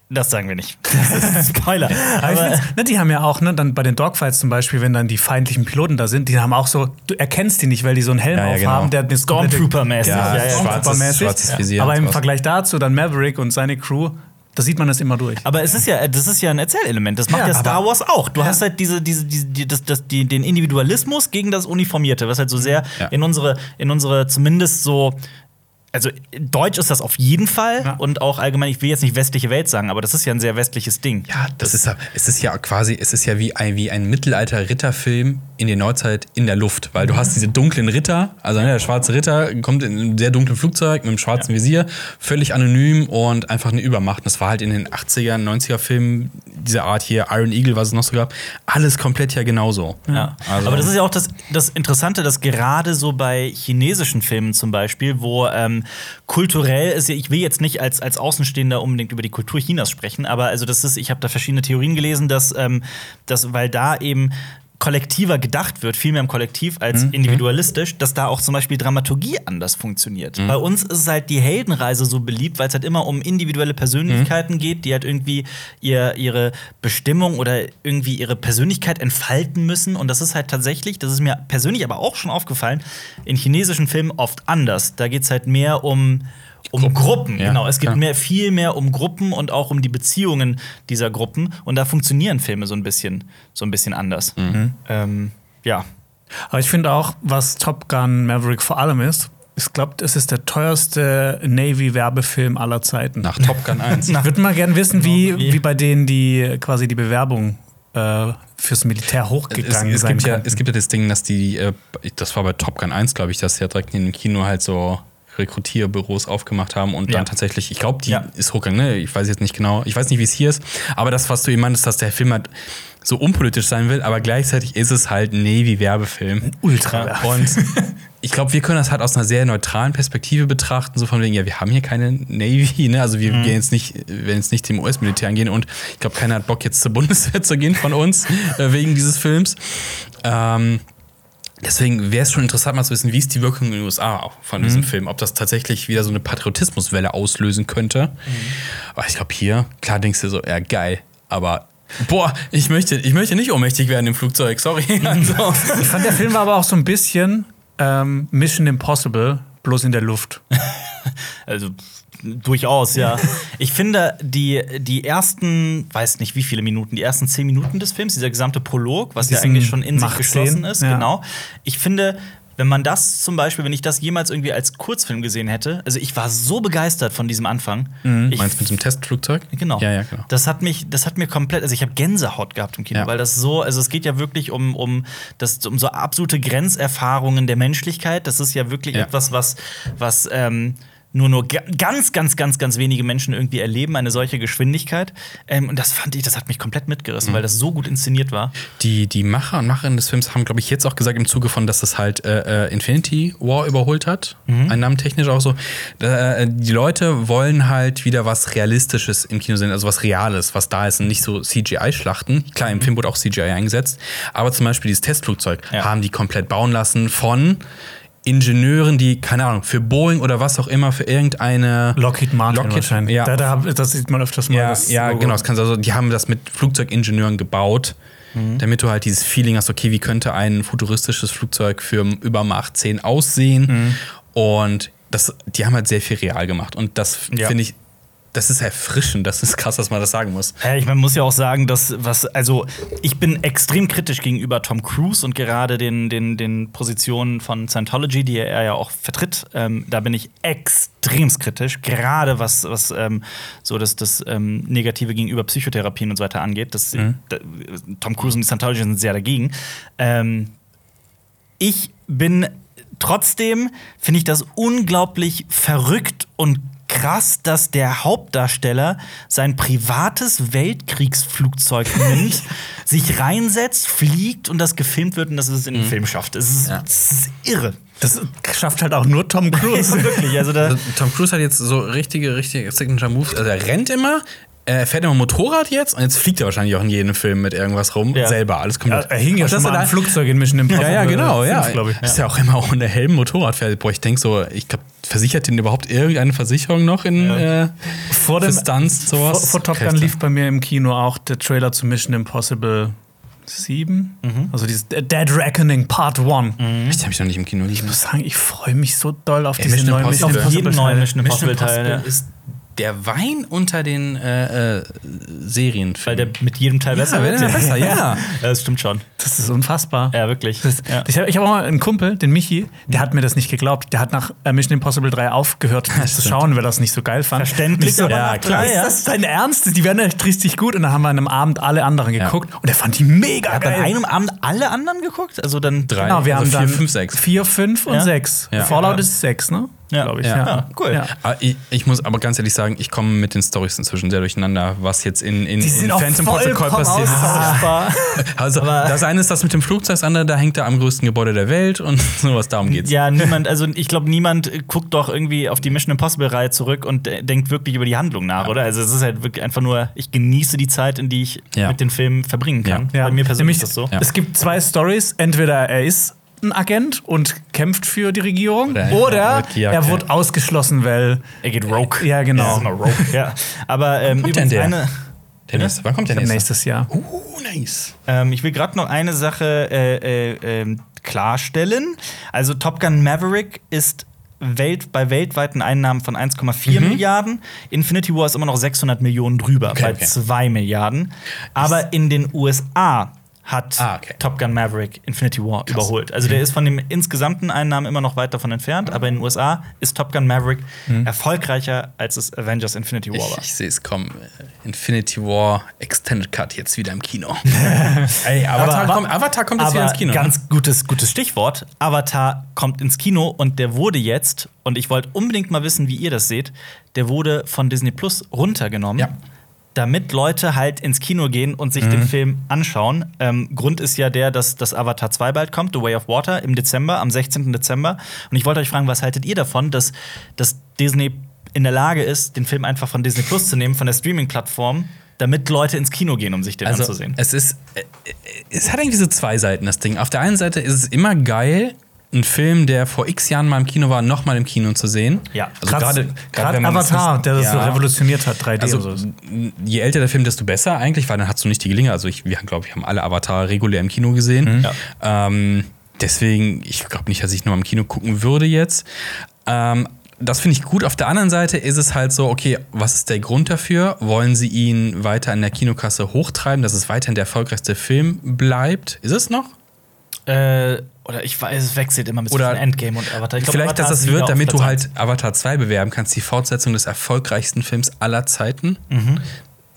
Das sagen wir nicht. Das ist Spoiler. Aber ne, die haben ja auch, ne, dann bei den Dogfights zum Beispiel, wenn dann die feindlichen Piloten da sind, die haben auch so, du erkennst die nicht, weil die so einen Helm Ja, ja, aufhaben, genau. der Stormtrooper-mäßig. Ja, Ja, ja, schwarzes- Stormtrooper-mäßig. schwarzes Visier Aber im. Vergleich dazu dann Maverick und seine Crew, da sieht man das immer durch. Aber es ist ja, das ist ja ein Erzählelement. Das macht ja, Ja, Star Wars auch. Du hast halt diese, diese, diese die, das, das, die, den Individualismus gegen das Uniformierte, was halt so sehr Ja. in unsere, in unsere zumindest so. Also Deutsch ist das auf jeden Fall Ja. und auch allgemein, ich will jetzt nicht westliche Welt sagen, aber das ist ja ein sehr westliches Ding. Ja, das ist ja, es ist ja quasi, es ist ja wie ein, wie ein Mittelalter-Ritterfilm in der Neuzeit in der Luft, weil du hast diese dunklen Ritter, also ne, der schwarze Ritter kommt in einem sehr dunklen Flugzeug mit einem schwarzen Visier, völlig anonym und einfach eine Übermacht. Und das war halt in den 80er, 90er Filmen dieser Art hier, Iron Eagle, was es noch so gab, alles komplett ja genauso. Ja. Also- Aber das ist ja auch das, das Interessante, dass gerade so bei chinesischen Filmen zum Beispiel, wo ähm, kulturell ist, ja- ich will jetzt nicht als, als Außenstehender unbedingt über die Kultur Chinas sprechen, aber also das ist, ich habe da verschiedene Theorien gelesen, dass, ähm, dass weil da eben kollektiver gedacht wird, viel mehr im Kollektiv als individualistisch, dass da auch zum Beispiel Dramaturgie anders funktioniert. Bei uns ist halt die Heldenreise so beliebt, weil es halt immer um individuelle Persönlichkeiten geht, die halt irgendwie ihr, ihre Bestimmung oder irgendwie ihre Persönlichkeit entfalten müssen. Und das ist halt tatsächlich, das ist mir persönlich aber auch schon aufgefallen, in chinesischen Filmen oft anders. Da geht es halt mehr um um Gruppen, Ja, genau. Es geht klar. mehr, viel mehr um Gruppen und auch um die Beziehungen dieser Gruppen. Und da funktionieren Filme so ein bisschen, so ein bisschen anders. Ähm, ja. Aber ich finde auch, was Top Gun Maverick vor allem ist, ich glaube, es ist der teuerste Navy-Werbefilm aller Zeiten. Nach Top Gun 1. Ich würde mal gerne wissen, wie, Wie? wie bei denen die quasi die Bewerbung äh, fürs Militär es, hochgegangen es, sein gibt ja, es gibt ja das Ding, dass die, äh, das war bei Top Gun 1, glaube ich, dass ja direkt in dem Kino halt so Rekrutierbüros aufgemacht haben und Ja. dann tatsächlich, ich glaube, die Ja. ist hochgegangen, ne? Ich weiß jetzt nicht genau, ich weiß nicht, wie es hier ist, aber das, was du eben meintest, dass der Film halt so unpolitisch sein will, aber gleichzeitig ist es halt ein Navy-Werbefilm. Ultra. Und ich glaube, wir können das halt aus einer sehr neutralen Perspektive betrachten, so von wegen, ja, wir haben hier keine Navy, ne? Also wir Mhm. gehen jetzt nicht, werden jetzt nicht dem US-Militär angehen und ich glaube, keiner hat Bock, jetzt zur Bundeswehr zu gehen von uns, äh, wegen dieses Films. Ähm, Deswegen wäre es schon interessant, mal zu wissen, wie ist die Wirkung in den USA von diesem Film. Ob das tatsächlich wieder so eine Patriotismuswelle auslösen könnte. Aber ich glaube, hier, klar denkst du so, ja, geil. Aber, boah, ich möchte, ich möchte nicht ohnmächtig werden im Flugzeug, sorry. Also, Ich fand, der Film war aber auch so ein bisschen ähm, Mission Impossible, bloß in der Luft. Also durchaus, ja. ich finde, die, die ersten, weiß nicht wie viele Minuten, die ersten zehn Minuten des Films, dieser gesamte Prolog, was ja Diesen eigentlich schon in sich geschlossen ist, ja. genau. Ich finde, wenn man das zum Beispiel, wenn ich das jemals irgendwie als Kurzfilm gesehen hätte, also ich war so begeistert von diesem Anfang. Ich meinst du mit dem Testflugzeug? Genau. Ja, ja, genau. Das hat mich, das hat mir komplett, also ich habe Gänsehaut gehabt im Kino, Ja. weil das so, also es geht ja wirklich um, um, das, um so absolute Grenzerfahrungen der Menschlichkeit. Das ist ja wirklich Ja. etwas, was, was ähm, nur nur ga- ganz, ganz, ganz, ganz wenige Menschen irgendwie erleben eine solche Geschwindigkeit. Ähm, und das fand ich, das hat mich komplett mitgerissen, weil das so gut inszeniert war. Die, die Macher und Macherinnen des Films haben, glaube ich, jetzt auch gesagt, im Zuge von, dass das halt äh, äh, Infinity War überholt hat. Mhm. Einnahmentechnisch auch so. Äh, die Leute wollen halt wieder was Realistisches im Kino sehen, also was Reales, was da ist und nicht so CGI-Schlachten. Klar, im Film wurde auch CGI eingesetzt, aber zum Beispiel dieses Testflugzeug Ja. haben die komplett bauen lassen von Ingenieuren, die, keine Ahnung, für Boeing oder was auch immer, für irgendeine. Lockheed Martin Lockheed, wahrscheinlich. ja. Da, da, das sieht man öfters mal. Ja, das ja Logo. genau. Das kannst also, die haben das mit Flugzeugingenieuren gebaut, Mhm. damit du halt dieses Feeling hast, okay, wie könnte ein futuristisches Flugzeug für über Mach 10 aussehen? Mhm. Und das, die haben halt sehr viel real gemacht. Und das Ja. finde ich, das ist erfrischend. Das ist krass, dass man das sagen muss. Ja, ich man muss ja auch sagen, dass was, also ich bin extrem kritisch gegenüber Tom Cruise und gerade den, den, den Positionen von Scientology, die er ja auch vertritt. Ähm, da bin ich extrem kritisch, gerade was, was ähm, so das, das ähm, Negative gegenüber Psychotherapien und so weiter angeht. Das, da, Tom Cruise und die Scientology sind sehr dagegen. Ähm, ich bin trotzdem, finde ich das unglaublich verrückt und krass, dass der Hauptdarsteller sein privates Weltkriegsflugzeug nimmt, sich reinsetzt, fliegt und das gefilmt wird und dass es in den Film schafft. Es ist, Ja. es ist irre. Das schafft halt auch nur Tom Cruise. Wirklich, also Also, Tom Cruise hat jetzt so richtige, richtige Signature Moves. Also er rennt immer, er fährt immer Motorrad jetzt und jetzt fliegt er wahrscheinlich auch in jedem Film mit irgendwas rum. Ja. Selber, alles Ja, komplett. er hing ja schon mal da- Flugzeug in Mission Impossible. Ja, ja, genau, ja. 5, glaub ich. Ist ja auch immer ohne Helm Motorrad fährt. Boah, ich denke so, ich glaube, versichert den überhaupt irgendeine Versicherung noch in äh, Vor dem Stunts, sowas? Vor, vor Top Gun lief bei mir im Kino auch der Trailer zu Mission Impossible 7. Mhm. Also dieses Dead Reckoning Part 1. Ich habe ich noch nicht im Kino Ich muss sagen, ich freue mich so doll auf Ja, diese Mission neue Impossible. Mission Auf jeden Impossible neuen Teil. Mission Impossible Teil. ja. ist der Wein unter den äh, äh, Serien. Weil der mit jedem Teil besser wird der besser, ja. ja, das stimmt schon. Das ist unfassbar. Ja, wirklich. Das, ja. Ich habe hab auch mal einen Kumpel, den Michi, der hat mir das nicht geglaubt. Der hat nach äh, Mission Impossible 3 aufgehört zu stimmt. schauen, weil er das nicht so geil fand. Verständlich, Ich so, aber ja, klar. ja. Ist das dein Ernst? Die werden echt richtig gut. Und dann haben wir an einem Abend alle anderen geguckt und er fand die mega Hat an geil. einem Abend alle anderen geguckt? Also dann Drei. Genau, wir Also haben vier, dann fünf, sechs. 4, 5 und Ja. 6. Ja. Fallout Ja. ist 6, ne? Ja. Glaube ich. Ja. Ja, cool. Ja. Aber ich, ich muss aber ganz ehrlich sagen, ich komme mit den Stories inzwischen sehr durcheinander, was jetzt in, in, Die sind in auch Phantom Protocol passiert. austauschbar. Also das eine ist das mit dem Flugzeug, das andere, da hängt er am größten Gebäude der Welt und sowas, darum geht's. Ja, niemand, also ich glaube, niemand guckt doch irgendwie auf die Mission Impossible-Reihe zurück und denkt wirklich über die Handlung nach, oder? Also es ist halt wirklich einfach nur, ich genieße die Zeit, in die ich Ja. mit den Filmen verbringen kann. Ja. Bei mir persönlich Nämlich, ist das so. Ja. Es gibt zwei Stories. Entweder er ist ein Agent und kämpft für die Regierung, Oder oder, er wird gejagt, er ja. wurde ausgeschlossen, weil Er geht rogue. Ja, genau. Immer rogue. ja. Aber ähm, übrigens der? eine. Der nächste, wann kommt der nächste? nächstes Jahr. Uh, nice. Ähm, ich will gerade noch eine Sache äh, äh, ähm, klarstellen. Also Top Gun Maverick ist Welt, bei weltweiten Einnahmen von 1,4 Milliarden. Infinity War ist immer noch 600 Millionen drüber, bei okay. 2 Milliarden. Aber in den USA hat Ah, okay. Top Gun Maverick Infinity War überholt. Also der ist von den insgesamten Einnahmen immer noch weit davon entfernt, aber in den USA ist Top Gun Maverick erfolgreicher als es Avengers Infinity War war. Ich, ich sehe es kommen. Infinity War Extended Cut jetzt wieder im Kino. Ey, Avatar, Aber- kommt, Avatar kommt jetzt wieder ins Kino. ne? ganz gutes, gutes Stichwort. Avatar kommt ins Kino und der wurde jetzt, und ich wollte unbedingt mal wissen, wie ihr das seht, der wurde von Disney Plus runtergenommen. Ja. Damit Leute halt ins Kino gehen und sich den Film anschauen. Ähm, Grund ist ja der, dass das Avatar 2 bald kommt, The Way of Water, im Dezember, am 16. Dezember. Und ich wollte euch fragen, was haltet ihr davon, dass, dass Disney in der Lage ist, den Film einfach von Disney Plus zu nehmen, von der Streaming-Plattform, damit Leute ins Kino gehen, um sich den also, anzusehen? es ist, äh, äh, es hat irgendwie so zwei Seiten, das Ding. Auf der einen Seite ist es immer geil, einen Film, der vor x Jahren mal im Kino war, noch mal im Kino zu sehen. Ja. also gerade Avatar, nicht- der das so Ja. revolutioniert hat, 3D Also, so. je älter der Film, desto besser eigentlich, weil dann hast du nicht die Gelegenheit. Also, ich, wir glaube ich, haben alle Avatar regulär im Kino gesehen. Ja. Ähm, deswegen, ich glaube nicht, dass ich noch mal im Kino gucken würde jetzt. Ähm, das finde ich gut. Auf der anderen Seite ist es halt so, okay, was ist der Grund dafür? Wollen sie ihn weiter in der Kinokasse hochtreiben, dass es weiterhin der erfolgreichste Film bleibt? Ist es noch? Äh, oder ich weiß, es wechselt immer mit Oder zwischen Endgame und Avatar. Glaub, Vielleicht, Avatar dass das wird, damit du halt Avatar 2 bewerben kannst, die Fortsetzung des erfolgreichsten Films aller Zeiten. Mhm.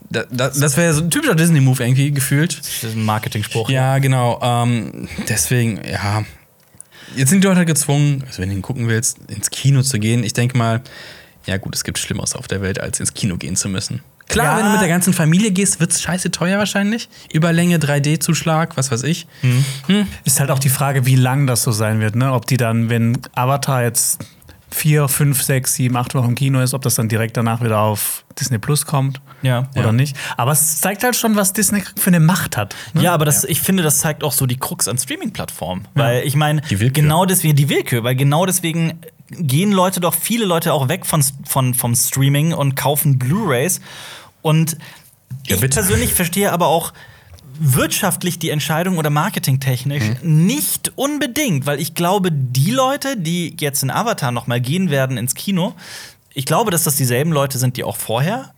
Da, da, das wäre so ein typischer Disney-Move irgendwie gefühlt. Das ist ein Marketing-Spruch. Ja, genau. Ähm, deswegen, ja. Jetzt sind die Leute gezwungen, also wenn du ihn gucken willst, ins Kino zu gehen. Ich denke mal, Ja, gut, es gibt Schlimmeres auf der Welt, als ins Kino gehen zu müssen. Klar, Ja. wenn du mit der ganzen Familie gehst, wird's scheiße teuer wahrscheinlich. Überlänge, 3D-Zuschlag, was weiß ich. Ist halt auch die Frage, wie lang das so sein wird, ne? Ob die dann, wenn Avatar jetzt vier, fünf, sechs, sieben, acht Wochen im Kino ist, ob das dann direkt danach wieder auf Disney Plus kommt Ja. oder Ja. nicht. Aber es zeigt halt schon, was Disney für eine Macht hat. Ne? Ja, aber das, ich finde, das zeigt auch so die Krux an Streaming-Plattformen. Weil ich meine, genau deswegen, die Willkür, weil genau deswegen gehen Leute doch, viele Leute auch weg von, von, vom Streaming und kaufen Blu-Rays. Und Ja, ich persönlich verstehe aber auch wirtschaftlich die Entscheidung oder marketingtechnisch Mhm. nicht unbedingt, weil ich glaube, die Leute, die jetzt in Avatar noch mal gehen werden ins Kino, ich glaube, dass das dieselben Leute sind, die auch vorher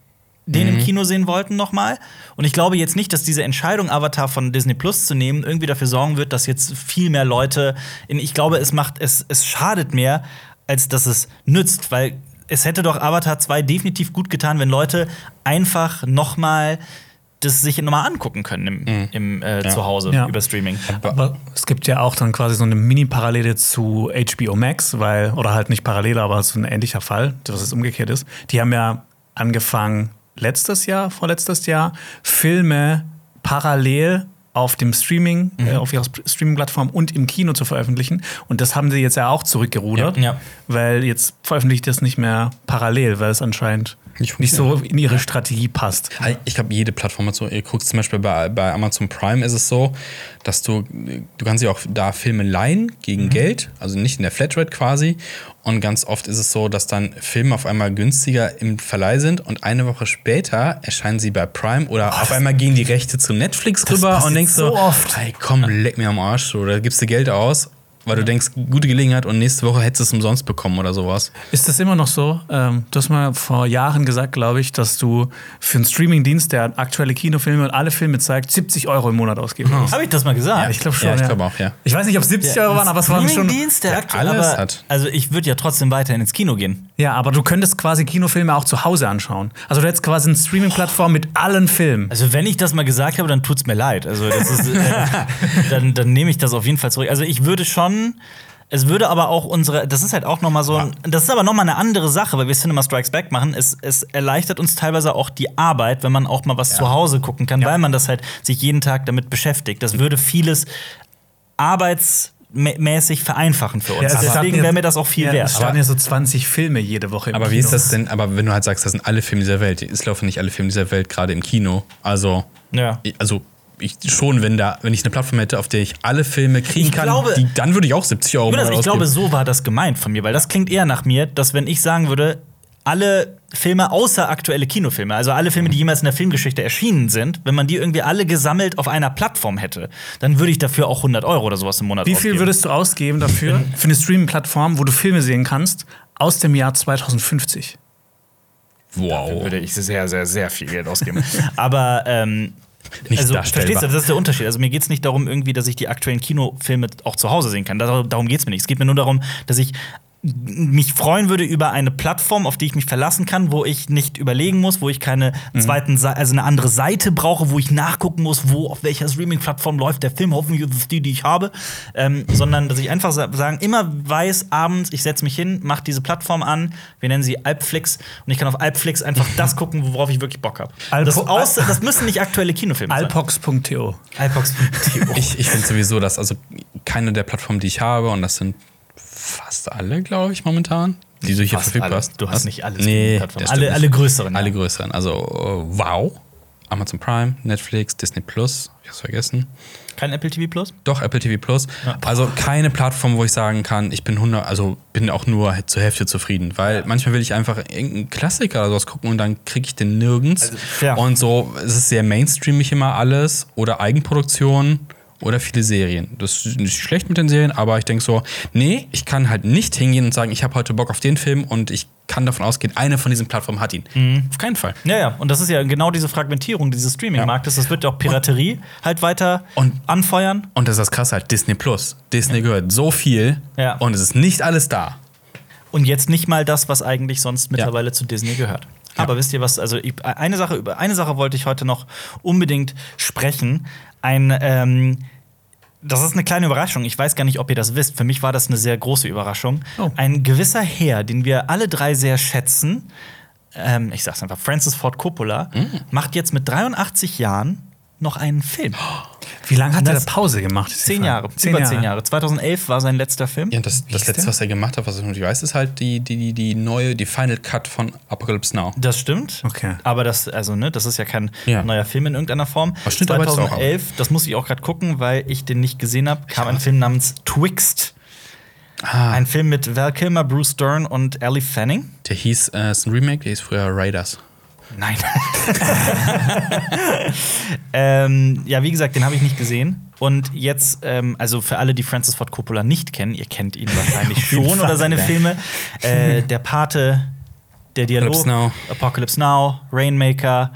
den Mhm. im Kino sehen wollten nochmal. Und ich glaube jetzt nicht, dass diese Entscheidung, Avatar von Disney Plus zu nehmen, irgendwie dafür sorgen wird, dass jetzt viel mehr Leute. In, ich glaube, es macht es, es schadet mehr, als dass es nützt, weil es hätte doch Avatar 2 definitiv gut getan, wenn Leute einfach nochmal das sich nochmal angucken können im, im äh, Ja. Zuhause Ja. über Streaming. Aber es gibt ja auch dann quasi so eine Mini-Parallele zu HBO Max, weil, oder halt nicht Parallele, aber so ein ähnlicher Fall, dass es umgekehrt ist. Die haben ja angefangen letztes Jahr, vorletztes Jahr, Filme parallel auf dem Streaming, Mhm. äh, auf ihrer Streaming-Plattform und im Kino zu veröffentlichen. Und das haben sie jetzt ja auch zurückgerudert, Ja, ja. weil jetzt veröffentlicht das nicht mehr parallel, weil es anscheinend Nicht nicht so in ihre Strategie passt. Halt, Ich glaube, jede Plattform hat so, ihr guckt zum Beispiel bei, bei Amazon Prime ist es so, dass du, du kannst ja auch da Filme leihen gegen Geld, also nicht in der Flatrate quasi. Und ganz oft ist es so, dass dann Filme auf einmal günstiger im Verleih sind und eine Woche später erscheinen sie bei Prime oder auf einmal gehen die Rechte zu Netflix rüber und denkst so, so oft. Ey, komm, leck mir am Arsch, da gibst du Geld aus, weil du denkst, gute Gelegenheit und nächste Woche hättest du es umsonst bekommen oder sowas. Ist das immer noch so? Ähm, du hast mal vor Jahren gesagt, glaube ich, dass du für einen Streamingdienst, der aktuelle Kinofilme und alle Filme zeigt, 70 Euro im Monat ausgeben musst. Habe ich das mal gesagt? Ja, ich glaube schon. Ja, ich glaube auch, ja. Ich weiß nicht, ob es 70 Euro waren, aber es waren schon. Streamingdienst, der aktuell alles aber, hat. Also ich würde ja trotzdem weiterhin ins Kino gehen. Ja, aber du könntest quasi Kinofilme auch zu Hause anschauen. Also du hättest quasi eine Streaming-Plattform mit allen Filmen. Also wenn ich das mal gesagt habe, dann tut's mir leid. Also das ist, äh, dann, dann nehme ich das auf jeden Fall zurück. Also ich würde schon. Es würde aber auch unsere, das ist halt auch noch mal so, ein, das ist aber noch mal eine andere Sache, weil wir Cinema Strikes Back machen. Es, es erleichtert uns teilweise auch die Arbeit, wenn man auch mal was zu Hause gucken kann, weil man das halt sich jeden Tag damit beschäftigt. Das würde vieles arbeitsmäßig vereinfachen für uns. Ja, es Deswegen wäre mir das auch viel ja, wert. Es starten ja so 20 Filme jede Woche im Aber Kino. wie ist das denn? Aber wenn du halt sagst, das sind alle Filme dieser Welt, es laufen nicht alle Filme dieser Welt gerade im Kino. Also, Ja. ich- also ich schon, wenn da, wenn ich eine Plattform hätte, auf der ich alle Filme kriegen Ich kann, glaube- die, dann würde ich auch 70 Euro Monat ich glaube, so war das gemeint von mir, weil das klingt eher nach mir, dass wenn ich sagen würde, alle Filme außer aktuelle Kinofilme, also alle Filme, die jemals in der Filmgeschichte erschienen sind, wenn man die irgendwie alle gesammelt auf einer Plattform hätte, dann würde ich dafür auch 100 Euro oder sowas im Monat Wie viel ausgeben. würdest du ausgeben dafür, für eine Streaming-Plattform, wo du Filme sehen kannst, aus dem Jahr 2050? Wow. würde ich sehr, sehr, sehr viel Geld ausgeben. Aber ähm, Nicht also, darstellbar. verstehst du, das ist der Unterschied. Also mir geht es nicht darum, irgendwie, dass ich die aktuellen Kinofilme auch zu Hause sehen kann. Dar- Darum geht es mir nicht. Es geht mir nur darum, dass ich mich freuen würde über eine Plattform, auf die ich mich verlassen kann, wo ich nicht überlegen muss, wo ich keine Mhm. zweiten, Se also eine andere Seite brauche, wo ich nachgucken muss, wo auf welcher Streaming-Plattform läuft der Film, hoffentlich ist es die, die ich habe, ähm, sondern dass ich einfach sa sagen, immer weiß abends, ich setze mich hin, mache diese Plattform an, wir nennen sie Alpflix und ich kann auf Alpflix einfach das gucken, worauf ich wirklich Bock habe. Das, das müssen nicht aktuelle Kinofilme sein. Alpox.to. Alpox.to. Ich, ich finde sowieso, dass also keine der Plattformen, die ich habe, und das sind fast alle, glaube ich, momentan, die du hier Fast verfügbar alle. hast. Du hast nicht alle Nee, Alle- alle größeren, ja. Alle größeren. Also, äh, wow. Amazon Prime, Netflix, Disney Plus, ich hab's vergessen. Kein Apple TV Plus? Doch, Apple TV Plus. Also keine Plattform, wo ich sagen kann, ich bin 100, also bin auch nur zur Hälfte zufrieden. Weil manchmal will ich einfach irgendeinen Klassiker oder sowas gucken und dann kriege ich den nirgends. ja. Und so, es ist sehr mainstreamig immer alles oder Eigenproduktion oder viele Serien. Das ist nicht schlecht mit den Serien, aber ich denke so, nee, ich kann halt nicht hingehen und sagen, ich habe heute Bock auf den Film und ich kann davon ausgehen, eine von diesen Plattformen hat ihn. Mhm. Auf keinen Fall. Ja, ja. Und das ist ja genau diese Fragmentierung dieses Streaming-Marktes. Das wird ja auch Piraterie halt weiter Und- anfeuern. Und das ist das krasse halt, Disney Plus. Disney gehört so viel Ja. und es ist nicht alles da. Und jetzt nicht mal das, was eigentlich sonst mittlerweile zu Disney gehört. Aber wisst ihr was? Also ich- eine Sache über eine Sache wollte ich heute noch unbedingt sprechen. Ein ähm, das ist eine kleine Überraschung. Ich weiß gar nicht, ob ihr das wisst. Für mich war das eine sehr große Überraschung. Oh. Ein gewisser Herr, den wir alle drei sehr schätzen, ähm, ich sag's einfach, Francis Ford Coppola, macht jetzt mit 83 Jahren noch einen Film. Wie lange hat er Pause gemacht? Zehn. Jahre, über zehn Jahre. 2011 war sein letzter Film. Ja, das, das letzte, der? was er gemacht hat, was ich noch nicht weiß, ist halt die, die, die, die neue, die Final Cut von Apocalypse Now. Das stimmt. Okay. Aber das, also, ne, das ist ja kein Ja. neuer Film in irgendeiner Form. Das stimmt aber jetzt auch. 2011, das muss ich auch gerade gucken, weil ich den nicht gesehen habe, kam ein Film namens Twixt. Ah, Ein Film mit Val Kilmer, Bruce Dern und Ellie Fanning. der hieß, äh, ist ein Remake, der hieß früher Raiders. Nein. ähm, ja, wie gesagt, den habe ich nicht gesehen. Und jetzt, ähm, also für alle, die Francis Ford Coppola nicht kennen, ihr kennt ihn wahrscheinlich schon oder seine. Filme. Äh, der Pate, der Dialog, Apocalypse Now. Apocalypse Now, Rainmaker.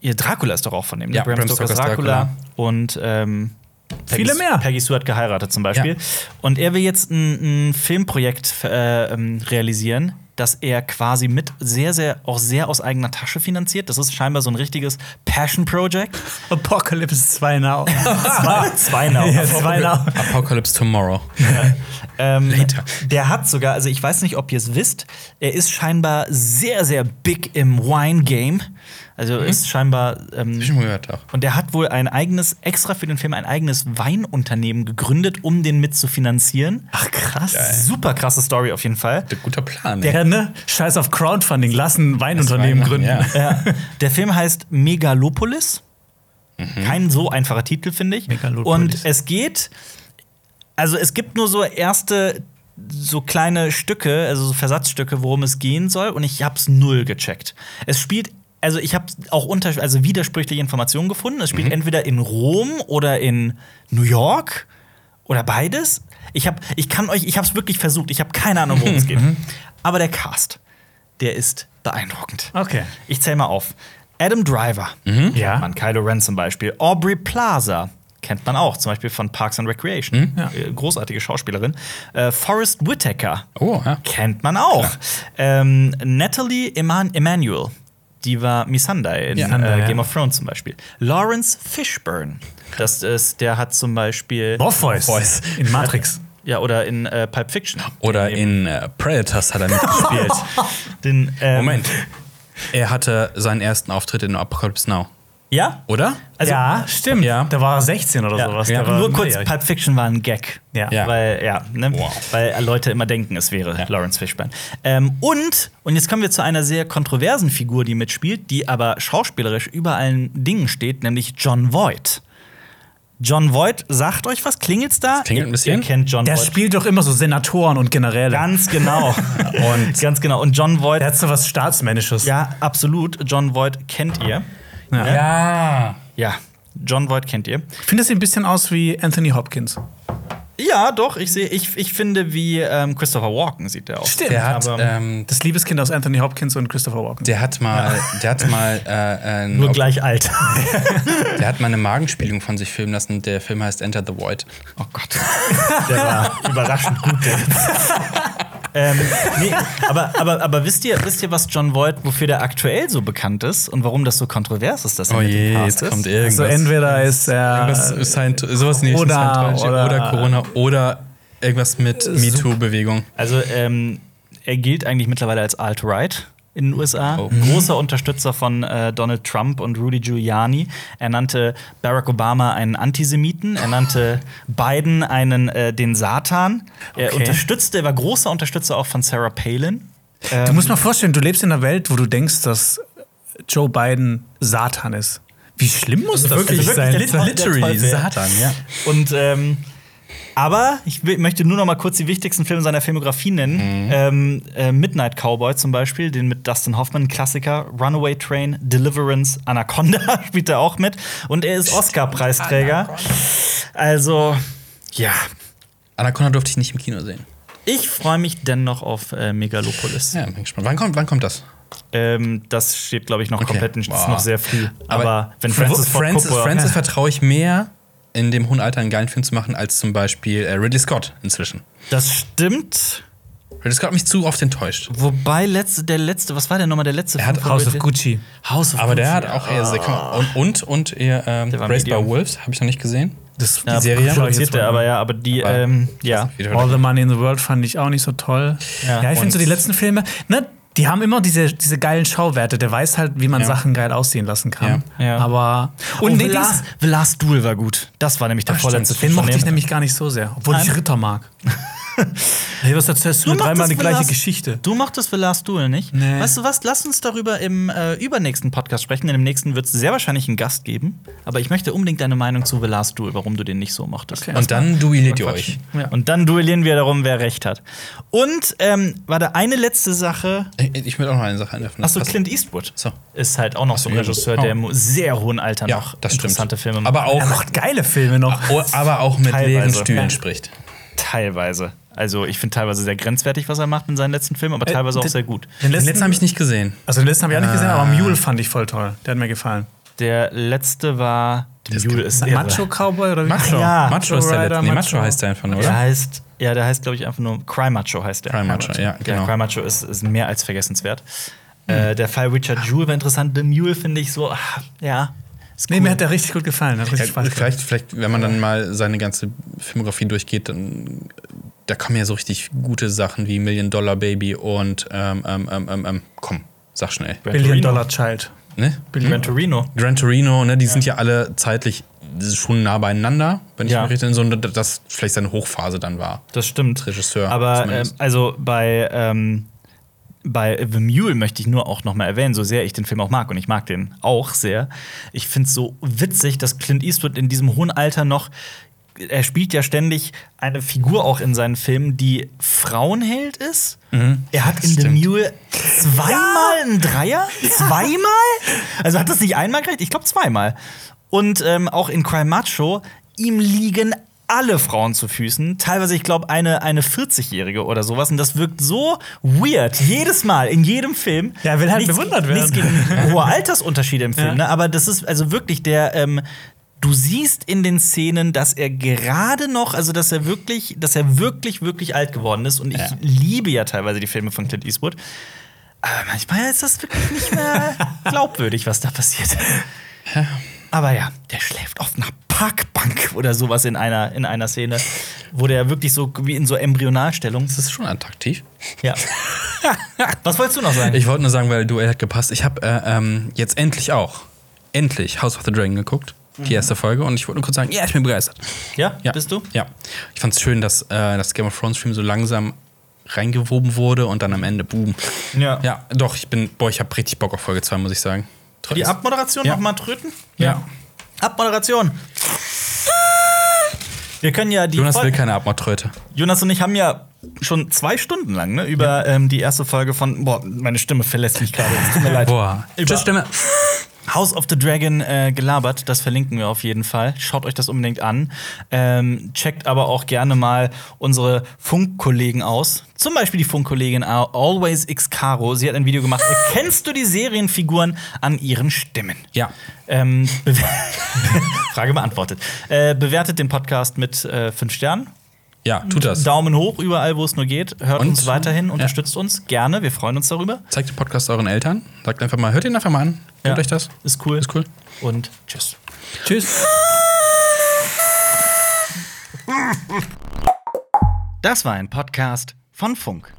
Ihr Dracula ist doch auch von dem, ne? Ja, Bram Bram Stokers Stokers Dracula. Dracula. Und ähm, Peggy, Viele mehr. Peggy Sue hat geheiratet zum Beispiel. Ja. Und er will jetzt ein, ein Filmprojekt äh, ähm, realisieren, das er quasi mit sehr, sehr, auch sehr aus eigener Tasche finanziert. Das ist scheinbar so ein richtiges Passion Project. Apocalypse 2 Now. Zwei, zwei now. Ja, zwei Now. Apocalypse Tomorrow. Ähm, Later. der hat sogar, also ich weiß nicht, ob ihr es wisst, er ist scheinbar sehr, sehr big im Wine-Game. Also ist scheinbar. Ähm, ich gehört auch. Und der hat wohl ein eigenes, extra für den Film, ein eigenes Weinunternehmen gegründet, um den mit zu finanzieren. Ach, krass. Super krasse Story auf jeden Fall. Ein guter Plan. Der, ne? Scheiß auf Crowdfunding. Lass ein Weinunternehmen Wein gründen. machen, ja. Ja. Der Film heißt Megalopolis. Kein so einfacher Titel, finde ich. Megalopolis. Und es geht, also es gibt nur so erste, so kleine Stücke, also so Versatzstücke, worum es gehen soll. Und ich hab's null gecheckt. Es spielt, also ich habe auch unter, also widersprüchliche Informationen gefunden. Es spielt entweder in Rom oder in New York oder beides. Ich habe, ich kann euch, ich habe es wirklich versucht. Ich habe keine Ahnung, worum es geht. Aber der Cast, der ist beeindruckend. Okay. Ich zähl mal auf. Adam Driver, Ja. man Kylo Ren zum Beispiel. Aubrey Plaza kennt man auch, zum Beispiel von Parks and Recreation. Ja. Äh, Großartige Schauspielerin. Äh, Forrest Whitaker Oh, ja. kennt man auch. Ähm, Natalie Eman Emanuel, die war Missandei in Ja. äh, ja. Game of Thrones zum Beispiel. Lawrence Fishburne, das ist, der hat zum Beispiel Morpheus. Morpheus. In Matrix. ja oder in äh, Pulp Fiction Oder in äh, Predators hat er mitgespielt. den ähm, Moment. Er hatte seinen ersten Auftritt in Apocalypse Now. Ja, Oder? Also- ja, stimmt. Ja. Da war er 16 oder Ja. sowas. Ja. Nur kurz, minderjährig. Pulp Fiction war ein Gag. Ja. Ja. Weil, ja, ne? Wow. Weil Leute immer denken, es wäre Lawrence Fishburne. Ähm, und, und jetzt kommen wir zu einer sehr kontroversen Figur, die mitspielt, die aber schauspielerisch über allen Dingen steht, nämlich John Voight. John Voight, sagt euch was? Klingelt's da? klingelt ein bisschen. Ihr kennt John Der Voight. spielt doch immer so Senatoren und Generäle. Ganz genau. und ganz genau. Und John Voight, Der hat so was Staatsmännisches. ja, absolut. John Voight kennt ihr. Ja. Ja. Ja, John Voight kennt ihr. Ich finde, das sieht ein bisschen aus wie Anthony Hopkins. Ja, doch, ich sehe, ich, ich finde, wie ähm, Christopher Walken sieht der aus. Stimmt. Der hat, Aber- ähm, Das Liebeskind aus Anthony Hopkins und Christopher Walken. der hat mal, der hat mal, äh, äh, Nur gleich alt. der hat mal eine Magenspielung von sich filmen lassen. Der Film heißt Enter the Void. Oh Gott. Der war überraschend gut, der. ähm, nee, aber, aber, aber wisst ihr, wisst ihr, was John Voight, wofür der aktuell so bekannt ist und warum das so kontrovers ist, dass er Oh mit je, dem Cast jetzt kommt ist? irgendwas. also entweder ist er. irgendwas Scient sowas Richtung oder- oder- oder Corona oder irgendwas mit MeToo-Bewegung. Also ähm, er gilt eigentlich mittlerweile als alt-right in den USA. Oh. Großer Unterstützer von äh, Donald Trump und Rudy Giuliani. Er nannte Barack Obama einen Antisemiten. Er nannte Biden einen äh, den Satan. Er Okay. unterstützte, er war großer Unterstützer auch von Sarah Palin. Du musst mal vorstellen, du lebst in einer Welt, wo du denkst, dass Joe Biden Satan ist. Wie schlimm muss das wirklich- also sein? Literally. Satan, ja. Und ähm, aber ich möchte nur noch mal kurz die wichtigsten Filme seiner Filmografie nennen. Ähm, äh, Midnight Cowboy zum Beispiel, den mit Dustin Hoffman, Klassiker. Runaway Train, Deliverance, Anaconda spielt er auch mit. Und er ist Oscar-Preisträger. Also, ja. Anaconda durfte ich nicht im Kino sehen. Ich freue mich dennoch auf äh, Megalopolis. Ja, bin gespannt. Wann kommt, wann kommt das? Ähm, das steht, glaube ich, noch Okay. komplett, ist Boah. noch sehr früh. Aber, wenn Francis Francis, Coppola- Francis vertraue ich mehr, in dem hohen Alter einen geilen Film zu machen, als zum Beispiel äh, Ridley Scott inzwischen. Das stimmt. Ridley Scott hat mich zu oft enttäuscht. Wobei letzte, der letzte, was war denn nochmal der letzte Er hat House of Gucci. House of Aber der Gucci, hat auch eher sehr. Und, und, und eher, ähm, Der Raised by. Wolves, habe ich noch nicht gesehen. Das, Ja, Serie? produziert er, aber ja, aber die, Aber- ähm, ja. All the Money in the World fand ich auch nicht so toll. Ja. Ja, ich finde so die letzten Filme, ne, die haben immer diese, diese geilen Schauwerte. Der weiß halt, wie man Ja. Sachen geil aussehen lassen kann. Ja. Ja. Aber. Und Und The nee, Last, dies- The Last Duel war gut. Das war nämlich der vorletzte stimmt. Den mochte ich nämlich gar nicht so sehr, obwohl Nein? ich Ritter mag. hey, was erzählst du? mir mochtest dreimal die gleiche Last- Geschichte. Du mochtest The Last Duel nicht? Nee. Weißt du was? Lass uns darüber im äh, übernächsten Podcast sprechen. In dem nächsten wird es sehr wahrscheinlich einen Gast geben. Aber ich möchte unbedingt deine Meinung zu The Last Duel, warum du den nicht so mochtest. Okay. Und dann duelliert ihr euch. Ja. Und dann duellieren wir darum, wer recht hat. Und ähm, war da eine letzte Sache. Ich, ich will auch noch eine Sache einwerfen. Achso, Das- Clint Eastwood So. ist halt auch noch so ein Regisseur, oh. der im sehr hohen Alter Ja, noch das stimmt. interessante Filme macht. Aber auch, Er macht geile Filme noch. oh, aber auch mit Teilweise. leeren Stühlen Ja. spricht. teilweise. Also ich finde teilweise sehr grenzwertig, was er macht in seinen letzten Filmen, aber Äh, teilweise auch den- sehr gut. Den letzten, letzten habe ich nicht gesehen. also den letzten habe ich auch nicht gesehen, aber Ah. Mule fand ich voll toll. Der hat mir gefallen. Der letzte war Das Mule ist irre. Macho Cowboy oder wie? Macho. Ja. Macho ist der Rider, letzte. Nee, Macho. Macho heißt der einfach nur, Der oder? heißt, ja, der heißt, glaube ich, einfach nur Cry Macho heißt der. Cry Macho, ja, genau. Cry Macho ist, ist mehr als vergessenswert. Äh, der Fall Richard Jewell war interessant. The Mule finde ich so, ach, ja. Ist Nee, cool. mir hat der richtig gut gefallen. Hat Ja, richtig Spaß gemacht. vielleicht, vielleicht, wenn man dann mal seine ganze Filmografie durchgeht, dann da kommen ja so richtig gute Sachen wie Million Dollar Baby und ähm, ähm, ähm, ähm, ähm, komm, sag schnell. Billion. Dollar Child. Ne? Gran Torino. Gran Torino, ne, die sind ja alle zeitlich schon nah beieinander, wenn ich Ja. mich richtig entsinne, so das vielleicht seine Hochphase dann war. Das stimmt. Regisseur Aber zumindest. also bei, ähm, bei The Mule möchte ich nur auch noch mal erwähnen, so sehr ich den Film auch mag und ich mag den auch sehr. Ich finde es so witzig, dass Clint Eastwood in diesem hohen Alter noch er spielt ja ständig eine Figur auch in seinen Filmen, die Frauenheld ist. Er hat in The. Mule zweimal einen Dreier? Zweimal? Also hat das nicht einmal gereicht? Ich glaube zweimal. Und ähm, auch in Cry Macho, ihm liegen alle Frauen zu Füßen. Teilweise, ich glaube, eine, eine 40-Jährige oder sowas. Und das wirkt so weird. Jedes Mal, in jedem Film. Ja, will halt Nichts- bewundert werden. Nichts gegen hohe Altersunterschiede im Film, Ja. ne? Aber das ist also wirklich der. Ähm, Du siehst in den Szenen, dass er gerade noch, also dass er wirklich, dass er wirklich, wirklich alt geworden ist. Und ich Ja. liebe ja teilweise die Filme von Clint Eastwood. Aber manchmal ist das wirklich nicht mehr glaubwürdig, was da passiert. Aber ja, der schläft auf einer Parkbank oder sowas in einer, in einer Szene, wo der wirklich so wie in so Embryonalstellung. Das ist schon attraktiv. Ja. Was wolltest du noch sagen? Ich wollte nur sagen, weil Duell hat gepasst. Ich habe äh, ähm, jetzt endlich auch, endlich House of the Dragon geguckt. Die erste Folge. Und ich wollte nur kurz sagen, ja, ich bin begeistert. ja, Ja. bist du? Ja. Ich fand es schön, dass äh, das Game of Thrones Stream so langsam reingewoben wurde und dann am Ende, boom. Ja. Ja, doch, ich bin, boah, ich habe richtig Bock auf Folge 2, muss ich sagen. Die Abmoderation Ja. noch mal tröten? Ja. Abmoderation. Wir können ja die Jonas Fol- will keine Abmordtröte. Jonas und ich haben ja schon zwei Stunden lang ne, über ähm, die erste Folge von. Boah, meine Stimme verlässt mich gerade. Es tut mir leid. Boah. Über Tschüss, Stimme. House of the Dragon äh, gelabert. Das verlinken wir auf jeden Fall. Schaut euch das unbedingt an. Ähm, checkt aber auch gerne mal unsere Funkkollegen aus. Zum Beispiel die Funkkollegin Al- Always X Caro. Sie hat ein Video gemacht. Erkennst du die Serienfiguren an ihren Stimmen? Ja. Ähm, Frage beantwortet. Äh, bewertet den Podcast mit äh, fünf Sternen. Ja, tut das. Daumen hoch überall, wo es nur geht. Hört Und- uns weiterhin, ja. unterstützt uns gerne. Wir freuen uns darüber. Zeigt den Podcast euren Eltern. Sagt einfach mal, hört ihn einfach mal an. Hört Ja. euch das. Ist cool. Ist cool. Und tschüss. Tschüss. Das war ein Podcast von Funk.